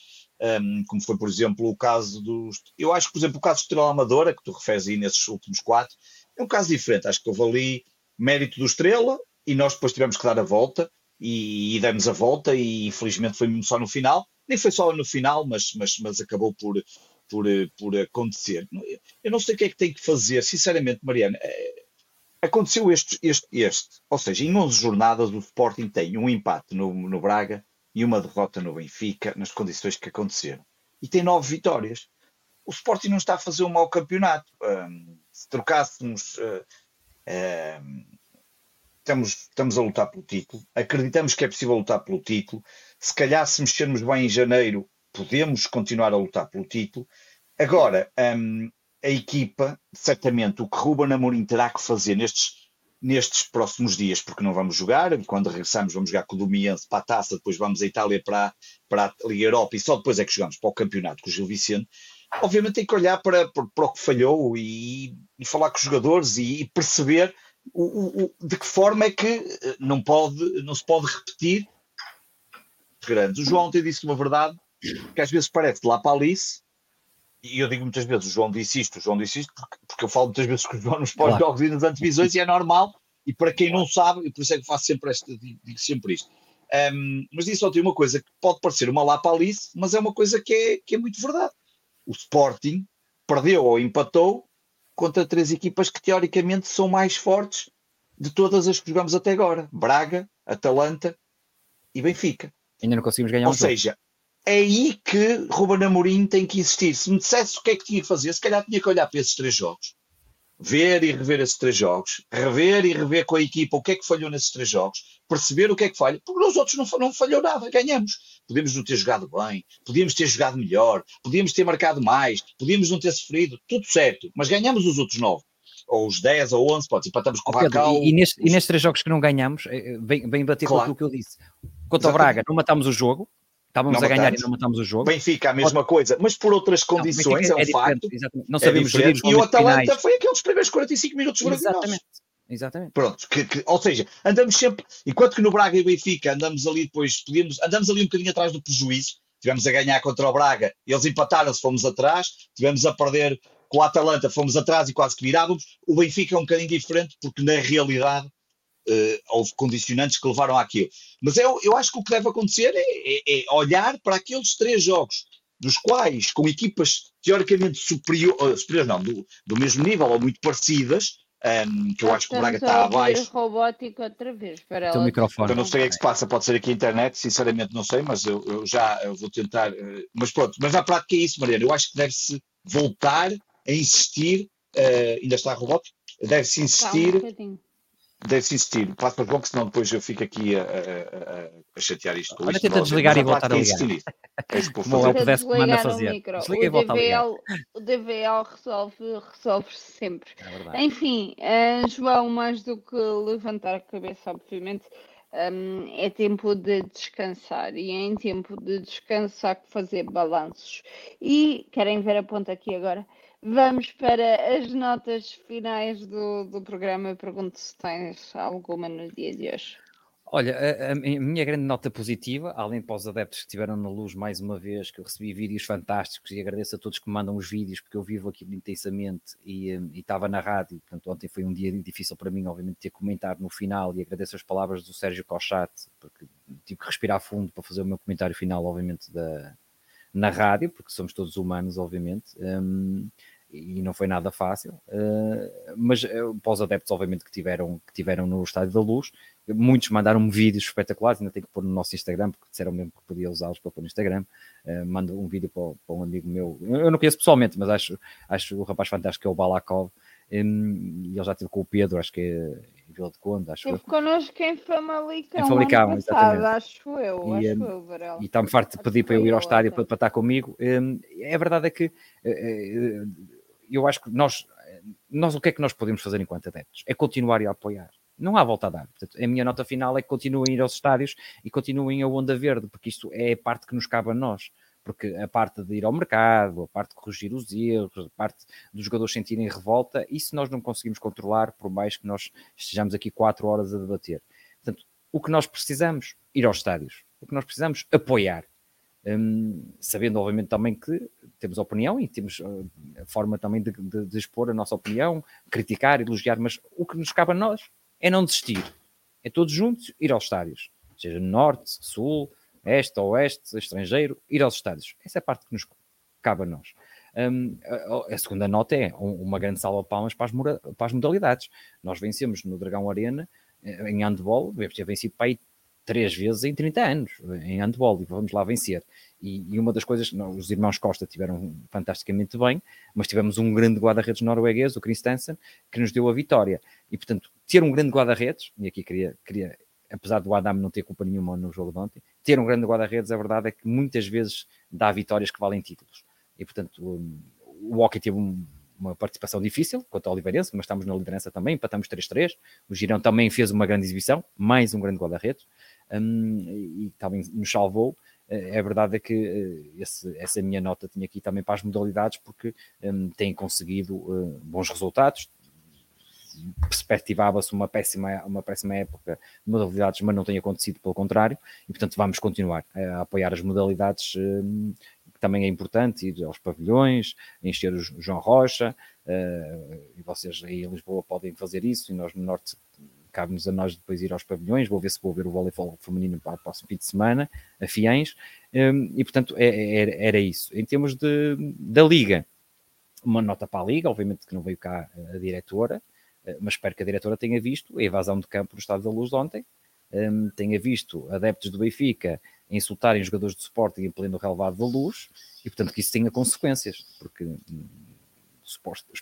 um, como foi, por exemplo, o caso dos. Eu acho que, por exemplo, o caso do Estrela Amadora, que tu referes aí nesses últimos quatro, é um caso diferente. Acho que houve ali mérito do Estrela e nós depois tivemos que dar a volta e, e demos a volta e infelizmente foi só no final. Nem foi só no final, mas, mas, mas acabou por, por, por acontecer. Eu não sei o que é que tem que fazer, sinceramente, Mariana. É, aconteceu este, este, este. Ou seja, em 11 jornadas o Sporting tem um empate no, no Braga e uma derrota no Benfica nas condições que aconteceram. E tem nove vitórias. O Sporting não está a fazer um mau campeonato. Um, se trocássemos. Uh, estamos, estamos a lutar pelo título, acreditamos que é possível lutar pelo título. Se calhar, se mexermos bem em janeiro, podemos continuar a lutar pelo título. Agora, um, a equipa, certamente, o que Ruben Amorim terá que fazer nestes nestes próximos dias, porque não vamos jogar, quando regressamos vamos jogar com o Domiense para a taça, depois vamos à Itália para, para a Liga Europa e só depois é que jogamos para o campeonato com o Gil Vicente. Obviamente tem que olhar para, para, para o que falhou e, e, falar com os jogadores e, e perceber o, o, de que forma é que eh, não, pode, não se pode repetir grandes. O João ontem disse uma verdade que às vezes parece de lá para Alice, e eu digo muitas vezes, o João disse isto, o João disse isto, porque, porque eu falo muitas vezes com o João nos pós-jogos claro. e nas antevisões e é normal, e para quem não sabe, e por isso é que faço sempre, este, digo sempre isto. Um, mas disse ontem uma coisa que pode parecer uma lapalice, mas é uma coisa que é, que é muito verdade. O Sporting perdeu ou empatou contra três equipas que teoricamente são mais fortes de todas as que jogamos até agora: Braga, Atalanta e Benfica. Ainda não conseguimos ganhar Ou um seja, jogo é aí que Ruben Amorim tem que insistir. Se me dissesse o que é que tinha que fazer, se calhar tinha que olhar para esses três jogos, ver e rever esses três jogos, rever e rever com a equipa o que é que falhou nesses três jogos, perceber o que é que falha, porque nos outros não, não falhou nada, ganhamos. Podíamos não ter jogado bem, podíamos ter jogado melhor, podíamos ter marcado mais, podíamos não ter sofrido, tudo certo, mas ganhamos os outros nove ou os 10 ou 11, pode empatamos com o Racau. E, e, neste, os... e nestes três jogos que não ganhamos, vem, vem bater claro. com aquilo que eu disse. Contra o Braga, não matámos o jogo, Estávamos não a ganhar e não matámos o jogo. Benfica a mesma Pode... coisa, mas por outras condições, não, é, é um facto. Exatamente. Não sabemos é gerir E o Atalanta finais. foi aqueles primeiros 45 minutos Exatamente. Exatamente. Pronto, que, que, ou seja, andamos sempre, enquanto que no Braga e Benfica andamos ali depois, podíamos, andamos ali um bocadinho atrás do prejuízo, tivemos a ganhar contra o Braga, eles empataram-se, fomos atrás, tivemos a perder com o Atalanta, fomos atrás e quase que virávamos, o Benfica é um bocadinho diferente, porque na realidade houve condicionantes que levaram àquilo. Mas eu, eu acho que o que deve acontecer é, é, é olhar para aqueles três jogos, dos quais, com equipas teoricamente superior, uh, superiores, não, do, do mesmo nível ou muito parecidas, um, ehm, que eu acho que o Braga está abaixo. robótico outra vez para ela. microfone. Eu não sei o que é que se passa, pode ser aqui a internet, sinceramente não sei, mas eu, eu já eu vou tentar. Uh, mas pronto, mas na prática é isso, Mariana. Eu acho que deve-se voltar a insistir, uh, ainda está robótico, deve-se insistir. Um deve-se insistir. Passo para que senão depois eu fico aqui a, a, a chatear isto. Olha, tenta desligar e voltar a ligar. É isso que vou fazer. pudesse que manda fazer. Desliga o, DVL, o DVL resolve, resolve -se sempre. É Enfim, uh, João, mais do que levantar a cabeça, obviamente, um, é tempo de descansar e é em tempo de descansar que fazer balanços. E querem ver a ponta aqui agora? Vamos para as notas finais do, do programa. Pergunto se tens alguma no dia de hoje. Olha, a, a, minha grande nota positiva, além para os adeptos que estiveram na luz mais uma vez, que eu recebi vídeos fantásticos e agradeço a todos que me mandam os vídeos, porque eu vivo aquilo intensamente e, e estava na rádio, portanto ontem foi um dia difícil para mim, obviamente, ter comentário no final e agradeço as palavras do Sérgio Cochat, porque tive que respirar fundo para fazer o meu comentário final, obviamente, da, na rádio, porque somos todos humanos, obviamente. Um, e não foi nada fácil, uh, mas uh, para os adeptos, obviamente, que tiveram, que tiveram no Estádio da Luz, muitos mandaram-me vídeos espetaculares, ainda tenho que pôr no nosso Instagram, porque disseram mesmo que podia usá-los para pôr no Instagram. Uh, mando um vídeo para, para, um amigo meu, eu não conheço pessoalmente, mas acho, acho o rapaz fantástico que é o Balakov, e ele já esteve com o Pedro, acho que é em Vila de Conde, acho Teve connosco em Famalicão, em Famalicão exatamente. acho eu, e, acho eu, Varela. E está-me farto de pedir para eu ir ao estádio para, para, estar comigo. Um, é verdade é que eu acho que nós, nós o que é que nós podemos fazer enquanto adeptos? É continuar a apoiar. Não há volta a dar. Portanto, a minha nota final é que continuem a ir aos estádios e continuem a onda verde, porque isto é a parte que nos cabe a nós. porque a parte de ir ao mercado, a parte de corrigir os erros, a parte dos jogadores sentirem revolta, isso nós não conseguimos controlar, por mais que nós estejamos aqui quatro horas a debater. Portanto, o que nós precisamos? Ir aos estádios. O que nós precisamos? Apoiar. Um, sabendo, obviamente, também que temos opinião e temos uh, forma também de, de, de, expor a nossa opinião, criticar, elogiar, mas o que nos cabe a nós é não desistir. É todos juntos ir aos estádios, seja norte, sul, este, oeste, estrangeiro, ir aos estádios. Essa é a parte que nos cabe a nós. Um, a, a, segunda nota é uma grande salva de palmas para as, para as modalidades. Nós vencemos no Dragão Arena eh, em handball, devemos ter vencido para aí três vezes em 30 anos em handball e vamos lá vencer. E, e uma das coisas, não, os irmãos Costa tiveram fantasticamente bem, mas tivemos um grande guarda-redes norueguês, o Christensen, que nos deu a vitória. E portanto, ter um grande guarda-redes, e aqui queria, queria, apesar do Adam não ter culpa nenhuma no jogo de ontem, ter um grande guarda-redes, a verdade é que muitas vezes dá vitórias que valem títulos. E portanto, o, o Hockey teve um, uma participação difícil quanto ao Oliveirense, mas estamos na liderança também, empatamos 3-3. O Girão também fez uma grande exibição, mais um grande guarda-redes um, e, também nos salvou. É verdade é que eh, esse, essa minha nota tinha aqui também para as modalidades, porque um, têm conseguido uh, bons resultados. Perspectivava-se uma péssima, uma péssima época de modalidades, mas não tem acontecido, pelo contrário, e portanto vamos continuar a apoiar as modalidades um, também é importante ir aos pavilhões, encher o João Rocha, e vocês aí em Lisboa podem fazer isso, e nós no Norte cabe-nos a nós depois ir aos pavilhões, vou ver se vou ver o voleibol feminino para o próximo fim de semana, a Fiães, um, e portanto é, é, era isso. Em termos de, da Liga, uma nota para a Liga, obviamente que não veio cá a diretora, eh, mas espero que a diretora tenha visto a evasão de campo do Estado da Luz de ontem, um, tenha visto adeptos do Benfica insultarem jogadores de Sporting em pleno relevado da Luz, e portanto que isso tenha consequências, porque hum, os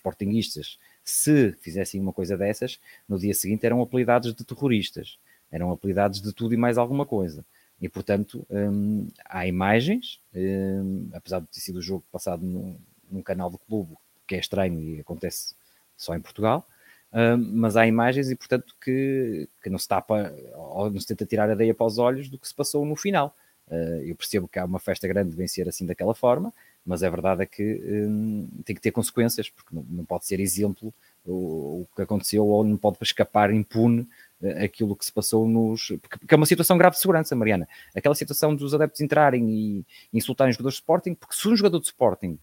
se fizessem uma coisa dessas, no dia seguinte eram apelidados de terroristas, eram apelidados de tudo e mais alguma coisa. E, portanto, hum, há imagens, hum, apesar de ter sido o jogo passado num, num, canal do clube, que é estranho e acontece só em Portugal, hum, mas há imagens e, portanto, que, que não se tapa ou não se tenta tirar a areia para os olhos do que se passou no final. Uh, eu percebo que há uma festa grande de vencer assim daquela forma, mas a verdade é que um, tem que ter consequências, porque não, não pode ser exemplo o, o, que aconteceu ou não pode escapar impune uh, aquilo que se passou nos. Porque, porque, é uma situação grave de segurança, Mariana. Aquela situação dos adeptos entrarem e insultarem jogadores de Sporting, porque se um jogador de Sporting,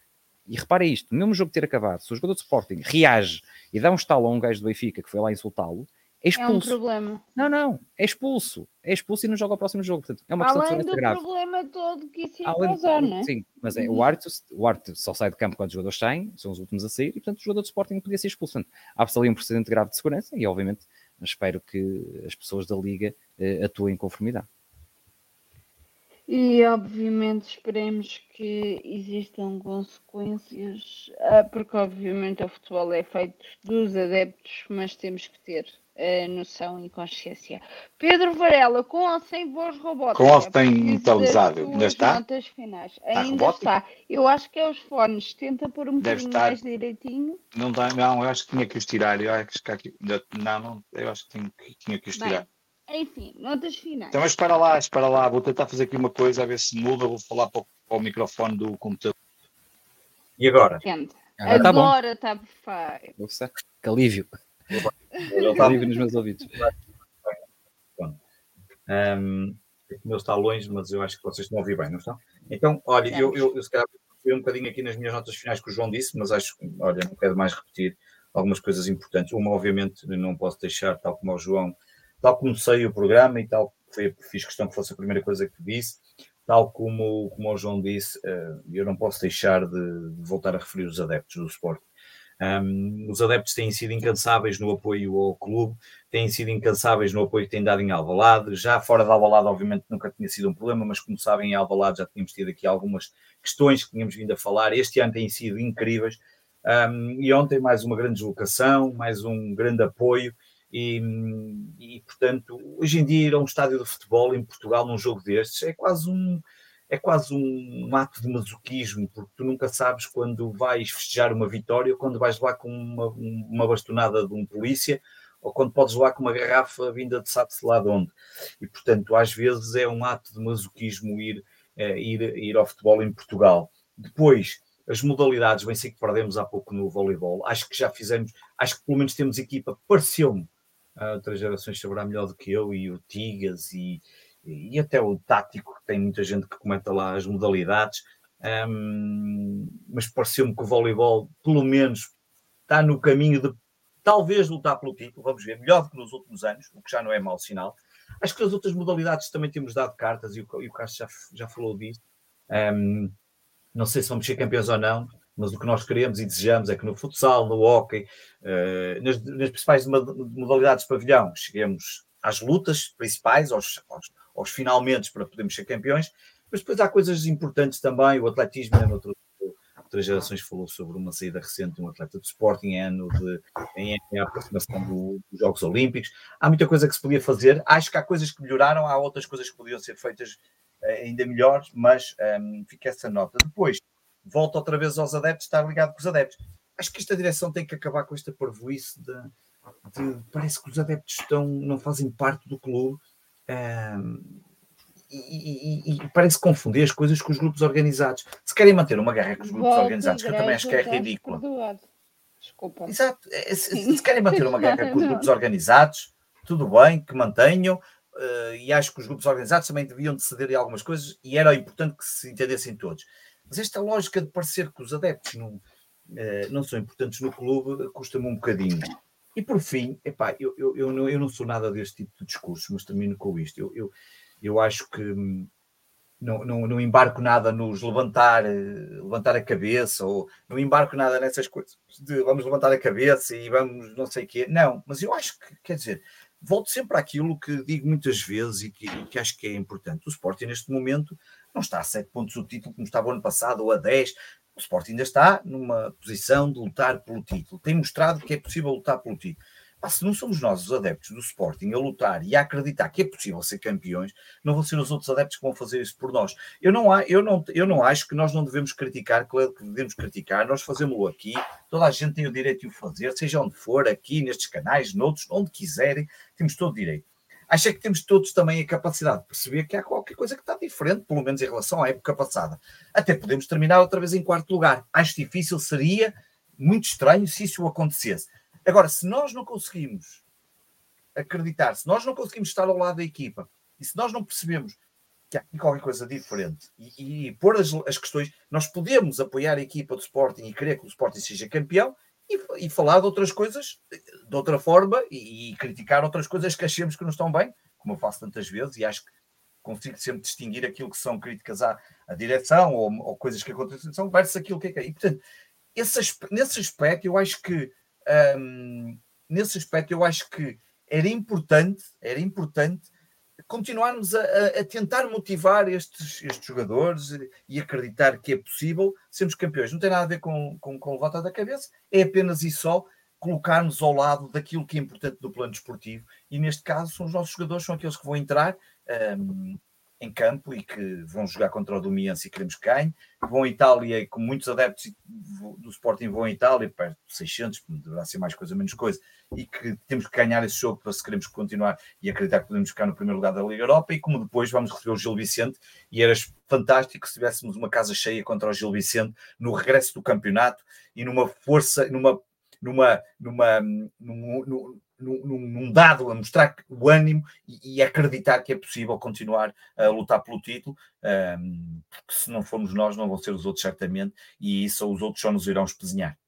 e repara isto, no mesmo jogo ter acabado, se o jogador de Sporting reage e dá um estalo a um gajo do Benfica que foi lá insultá-lo, é expulso. É um problema. Não, não, é expulso. É expulso e não joga o próximo jogo. Portanto, é uma questão Além do grave. problema todo que isso ia Além causar, não é? Sim, mas é, o, árbitro, o árbitro só sai de campo quando os jogadores saem, são os últimos a sair, e portanto o jogador de Sporting podia ser expulso. Portanto, há ali um precedente grave de segurança e, obviamente, espero que as pessoas da Liga eh, atuem em conformidade. E obviamente esperemos que existam consequências, ah, porque obviamente o futebol é feito dos adeptos, mas temos que ter uh, noção e consciência. Pedro Varela, com ou sem voz robótica? Com ou sem metalizado? Ainda está? Notas finais. Está Ainda robótico? está. Eu acho que é os fones. Tenta pôr um Deve bocadinho estar. mais direitinho. Não, dá, não, eu acho que tinha que os tirar. Eu acho que aqui, não, não, eu acho que tinha, tinha que os tirar. Bem, enfim, notas finais. Então, mas espera lá, espera lá. Vou tentar fazer aqui uma coisa, a ver se muda. Vou falar para o, para o microfone do computador. E agora? Agora está tá perfeito. Que alívio. Está livre nos meus ouvidos. Um, o meu está longe, mas eu acho que vocês estão a ouvir bem, não estão? Então, olha, eu, eu, eu se calhar fui um bocadinho aqui nas minhas notas finais que o João disse, mas acho que, olha, não quero mais repetir algumas coisas importantes. Uma, obviamente, não posso deixar, tal como o João, tal como sei o programa e tal, foi, fiz questão que fosse a primeira coisa que disse, tal como, como o João disse, uh, eu não posso deixar de, de voltar a referir os adeptos do esporte. Um, os adeptos têm sido incansáveis no apoio ao clube, têm sido incansáveis no apoio que têm dado em Alvalade. Já fora de Alvalade, obviamente, nunca tinha sido um problema, mas como sabem, em Alvalade já tínhamos tido aqui algumas questões que tínhamos vindo a falar. Este ano têm sido incríveis. Um, e ontem mais uma grande deslocação, mais um grande apoio. E, e, portanto, hoje em dia ir a um estádio de futebol em Portugal num jogo destes é quase um, é quase um, ato de masoquismo, porque tu nunca sabes quando vais festejar uma vitória, ou quando vais lá com uma, uma bastonada de um polícia, ou quando podes lá com uma garrafa vinda de sabe-se lá de onde. E, portanto, às vezes é um ato de masoquismo ir ir, ir ao futebol em Portugal. Depois, as modalidades, bem sei que perdemos há pouco no voleibol, acho que já fizemos, acho que pelo menos temos equipa, pareceu-me, outras gerações saberá melhor do que eu, e o Tigas e, e até o tático, que tem muita gente que comenta lá as modalidades, um, mas pareceu-me que o voleibol, pelo menos, está no caminho de talvez lutar pelo título, vamos ver, melhor do que nos últimos anos, o que já não é mau sinal. Acho que as outras modalidades também temos dado cartas, e o, e o Carlos já, já falou disso. Um, não sei se vamos ser campeões ou não, mas o que nós queremos e desejamos é que no futsal, no hockey, uh, nas, nas, principais modalidades de pavilhão, cheguemos às lutas principais, aos, aos, aos finalmente para podermos ser campeões, mas depois há coisas importantes também, o atletismo é outro, outras gerações falou sobre uma saída recente de um atleta de Sporting em ano de em, em aproximação do, dos Jogos Olímpicos. Há muita coisa que se podia fazer. Acho que há coisas que melhoraram, há outras coisas que podiam ser feitas uh, ainda melhores, mas um, fica essa nota. Depois, volta outra vez aos adeptos, estar ligado com os adeptos. Acho que esta direção tem que acabar com esta parvoíce de, de parece que os adeptos estão, não fazem parte do clube. Um, e, e, e, parece confundir as coisas com os grupos organizados. Se querem manter uma guerra com os grupos Volta organizados, que eu também acho que é ridícula. Desculpa. Exato. É, se, se, querem manter uma guerra com os grupos organizados, tudo bem, que mantenham. Uh, e acho que os grupos organizados também deviam ceder em algumas coisas e era importante que se entendessem todos. Mas esta lógica de parecer que os adeptos não, uh, não são importantes no clube custa-me um bocadinho. E por fim, epá, eu, eu, eu, não, eu não sou nada deste tipo de discurso, mas termino com isto. Eu, eu, eu acho que hum, não, não, não embarco nada nos levantar, eh, levantar a cabeça, ou não embarco nada nessas coisas de vamos levantar a cabeça e vamos não sei o quê. Não, mas eu acho que, quer dizer, volto sempre àquilo que digo muitas vezes e que, que acho que é importante. O Sporting, neste momento, não está a 7 pontos do título como estava o ano passado, ou a 10. O Sporting ainda está numa posição de lutar pelo título. Tem mostrado que é possível lutar pelo título. Ah, se não somos nós, os adeptos do Sporting, a lutar e a acreditar que é possível ser campeões, não vão ser os outros adeptos que vão fazer isso por nós. Eu não, eu não, eu não acho que nós não devemos criticar, claro que devemos criticar, nós fazemos-lo aqui, toda a gente tem o direito de o fazer, seja onde for, aqui, nestes canais, noutros, onde quiserem, temos todo o direito. Acho que temos todos também a capacidade de perceber que há qualquer coisa que está diferente, pelo menos em relação à época passada. Até podemos terminar outra vez em quarto lugar. Acho difícil, seria muito estranho se isso acontecesse Agora, se nós não conseguimos acreditar, se nós não conseguimos estar ao lado da equipa e se nós não percebemos que há qualquer coisa diferente e, e pôr as, as, questões, nós podemos apoiar a equipa do Sporting e querer que o Sporting seja campeão e, e falar de outras coisas de outra forma e, e, criticar outras coisas que achemos que não estão bem, como eu faço tantas vezes e acho que consigo sempre distinguir aquilo que são críticas à, à direção ou, ou, coisas que acontecem versus aquilo que é. E, portanto, esse, nesse aspecto, eu acho que um, nesse aspecto eu acho que era importante, era importante continuarmos a, a, tentar motivar estes, estes jogadores e acreditar que é possível sermos campeões. Não tem nada a ver com, com, com levantar da cabeça, é apenas e só colocarmos ao lado daquilo que é importante do plano desportivo. E neste caso, são os nossos jogadores, são aqueles que vão entrar. Um, em campo e que vão jogar contra o Domiense e queremos que ganhe. Vão à Itália, com muitos adeptos do Sporting vão à Itália, perto de 600, deverá ser mais coisa, menos coisa, e que temos que ganhar esse jogo para se queremos continuar e acreditar que podemos ficar no primeiro lugar da Liga Europa. E como depois vamos receber o Gil Vicente, e era fantástico se tivéssemos uma casa cheia contra o Gil Vicente no regresso do campeonato e numa força, numa numa, numa, num, num, num, dado a mostrar o ânimo e, e, acreditar que é possível continuar a lutar pelo título, um, porque se não formos nós, não vão ser os outros certamente, e isso os outros só nos irão espezinhar.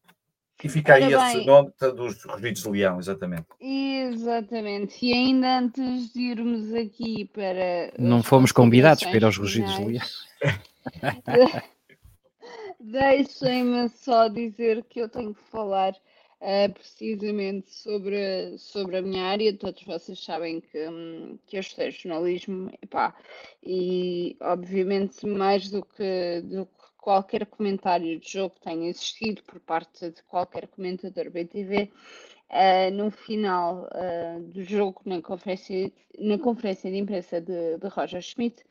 E fica aí esse nome dos Rugidos de Leão, exatamente. Exatamente. E ainda antes de irmos aqui para. Não fomos convidados para ir aos Rugidos de Leão. Deixem-me só dizer que eu tenho que falar uh, precisamente sobre, sobre a minha área. Todos vocês sabem que, um, que eu estudei jornalismo epá, e, obviamente, mais do que, do que qualquer comentário de jogo que tenha existido por parte de qualquer comentador BTV. Uh, eh, no final uh, do jogo, na conferência, na conferência de imprensa de, de Roger Schmidt,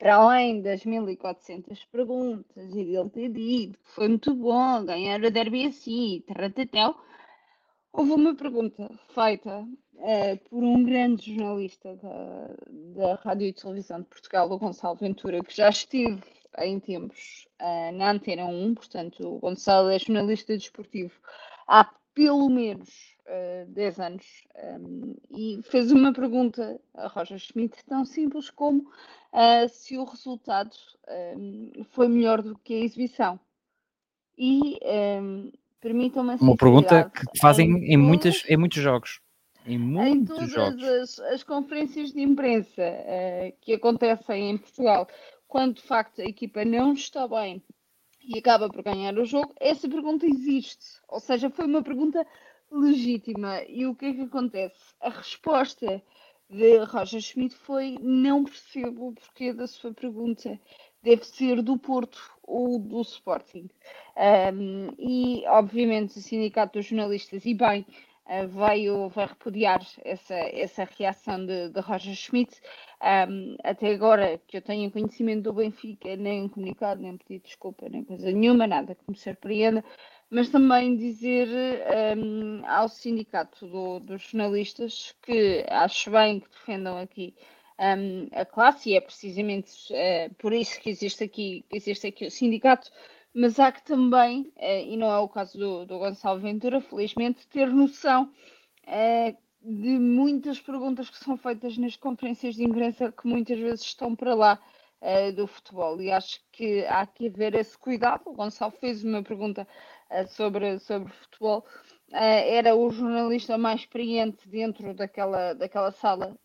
para além das 1400 perguntas e dele ter dito que foi muito bom ganhar o derby assim, taratateu, houve uma pergunta feita uh, por um grande jornalista da, da Rádio e Televisão de Portugal, o Gonçalo Ventura, que já esteve em tempos uh, na Antena 1, portanto, o Gonçalo é jornalista desportivo há pelo menos uh, 10 anos um, e fez uma pergunta a Roger Schmidt tão simples como uh, se o resultado um, foi melhor do que a exibição. E um, permitam-me Uma pergunta que fazem em, em, muitas, em muitos jogos. Em, muitos em todas jogos. As, as conferências de imprensa uh, que acontecem em Portugal, quando de facto a equipa não está bem e acaba por ganhar o jogo, essa pergunta existe. Ou seja, foi uma pergunta legítima. E o que é que acontece? A resposta de Roger Schmidt foi: não percebo o porquê da sua pergunta. Deve ser do Porto ou do Sporting. Um, e, obviamente, o Sindicato dos Jornalistas, e bem, uh, veio, vai repudiar essa, essa reação de, de Roger Schmidt. Um, até agora, que eu tenho conhecimento do Benfica, nem comunicado, nem pedido desculpa, nem coisa nenhuma, nada que me surpreenda mas também dizer um, ao sindicato do, dos jornalistas que acho bem que defendam aqui um, a classe e é precisamente uh, por isso que existe aqui, existe aqui o sindicato, mas há que também, uh, e não é o caso do, do Gonçalo Ventura, felizmente, ter noção uh, de muitas perguntas que são feitas nas conferências de imprensa que muitas vezes estão para lá do futebol e acho que há que haver esse cuidado. O Gonçalo fez uma pergunta sobre, sobre futebol, eh, era o jornalista mais experiente dentro daquela, daquela sala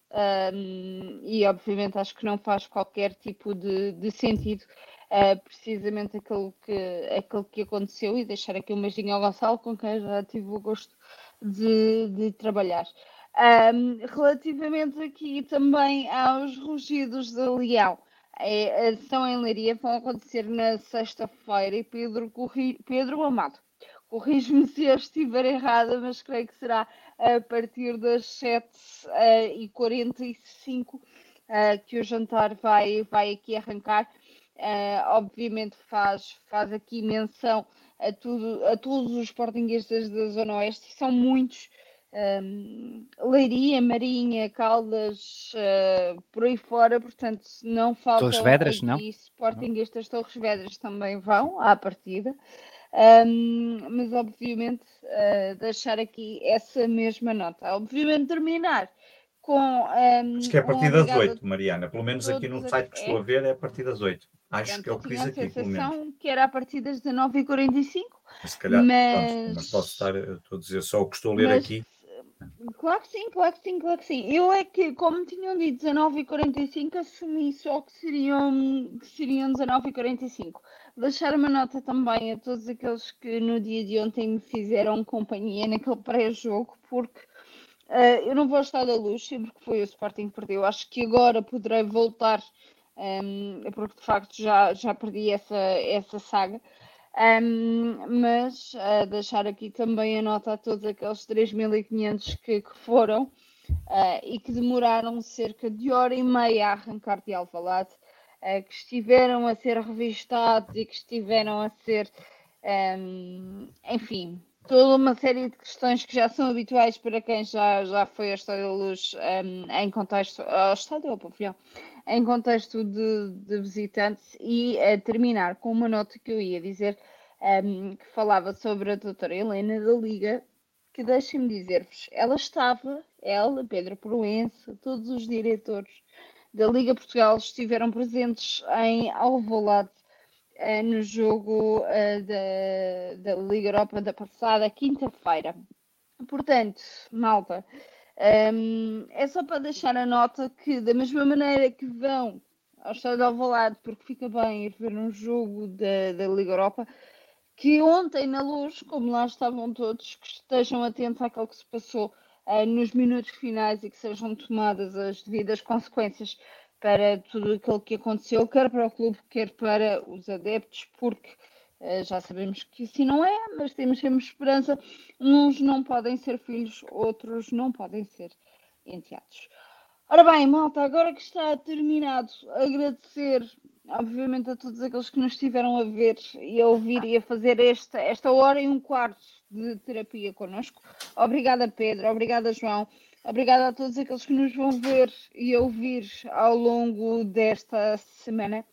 um, e obviamente acho que não faz qualquer tipo de, de sentido uh, precisamente aquilo que, aquilo que aconteceu e deixar aqui um beijinho ao Gonçalo com quem já tive o gosto de, de trabalhar. Um, relativamente aqui também aos rugidos de leão, é, são em Leiria, vão acontecer na sexta-feira e Pedro, Pedro Amado. Corrijo-me se eu estiver errada, mas creio que será a partir das 7h45 uh, uh, que o jantar vai, vai aqui arrancar. Uh, obviamente faz, faz aqui menção a, tudo, a todos os sportinguistas da Zona Oeste, são muitos, um, Leiria, Marinha, Caldas, uh, por aí fora, portanto, não faltam Torres Vedras, não? Sportinguistas, Torres Vedras também vão à partida, um, mas obviamente uh, deixar aqui essa mesma nota. Obviamente terminar com. Um, Acho que é a partir das 8, Mariana, pelo menos aqui no site que estou a ver é a partir das 8. Acho que é o que diz aqui, pelo menos. que era a partir das 19h45. Se calhar, mas... Pronto, mas posso estar, estou a dizer só o que estou a ler mas... aqui. Claro que sim, claro que sim, claro que sim. Eu é que, como tinham dito 19h45, assumi só que seriam, que seriam 19h45. Deixar uma nota também a todos aqueles que no dia de ontem me fizeram companhia naquele pré-jogo, porque uh, eu não vou estar da luz sempre que foi o Sporting que perdeu. Acho que agora poderei voltar, um, ehm, porque de facto já, já perdi essa, essa saga. Um, mas uh, deixar aqui também a nota a todos aqueles 3.500 que, que foram uh, e que demoraram cerca de hora e meia a arrancar de Alvalade, uh, que estiveram a ser revistados e que estiveram a ser, um, enfim, toda uma série de questões que já são habituais para quem já, já foi ao Estádio da Luz um, em contexto, ao Estádio ao Pavilhão, em contexto de, de visitantes e a terminar com uma nota que eu ia dizer um, que falava sobre a doutora Helena da Liga, que deixem-me dizer-vos, ela estava, ela, Pedro Proença, todos os diretores da Liga Portugal estiveram presentes em Alvalade uh, no jogo uh, da, da Liga Europa da passada quinta-feira. Portanto, malta, um, é só para deixar a nota que, da mesma maneira que vão ao Estádio de Alvalade, porque fica bem ir ver um jogo da, da Liga Europa, que ontem na luz, como lá estavam todos, que estejam atentos àquilo que se passou uh, nos minutos finais e que sejam tomadas as devidas consequências para tudo aquilo que aconteceu, quer para o clube, quer para os adeptos, porque já sabemos que assim não é, mas temos sempre esperança. Uns não podem ser filhos, outros não podem ser enteados. Ora bem, malta, agora que está terminado, agradecer, obviamente, a todos aqueles que nos estiveram a ver e a ouvir e a fazer esta, esta hora e um quarto de terapia connosco. Obrigada, Pedro, obrigada, João. Obrigada a todos aqueles que nos vão ver e ouvir ao longo desta semana.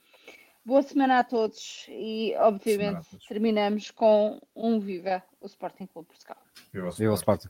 Boa semana a todos e, obviamente, todos. terminamos com um Viva o Sporting Clube Portugal. Viva o Sporting. Viva o Sporting.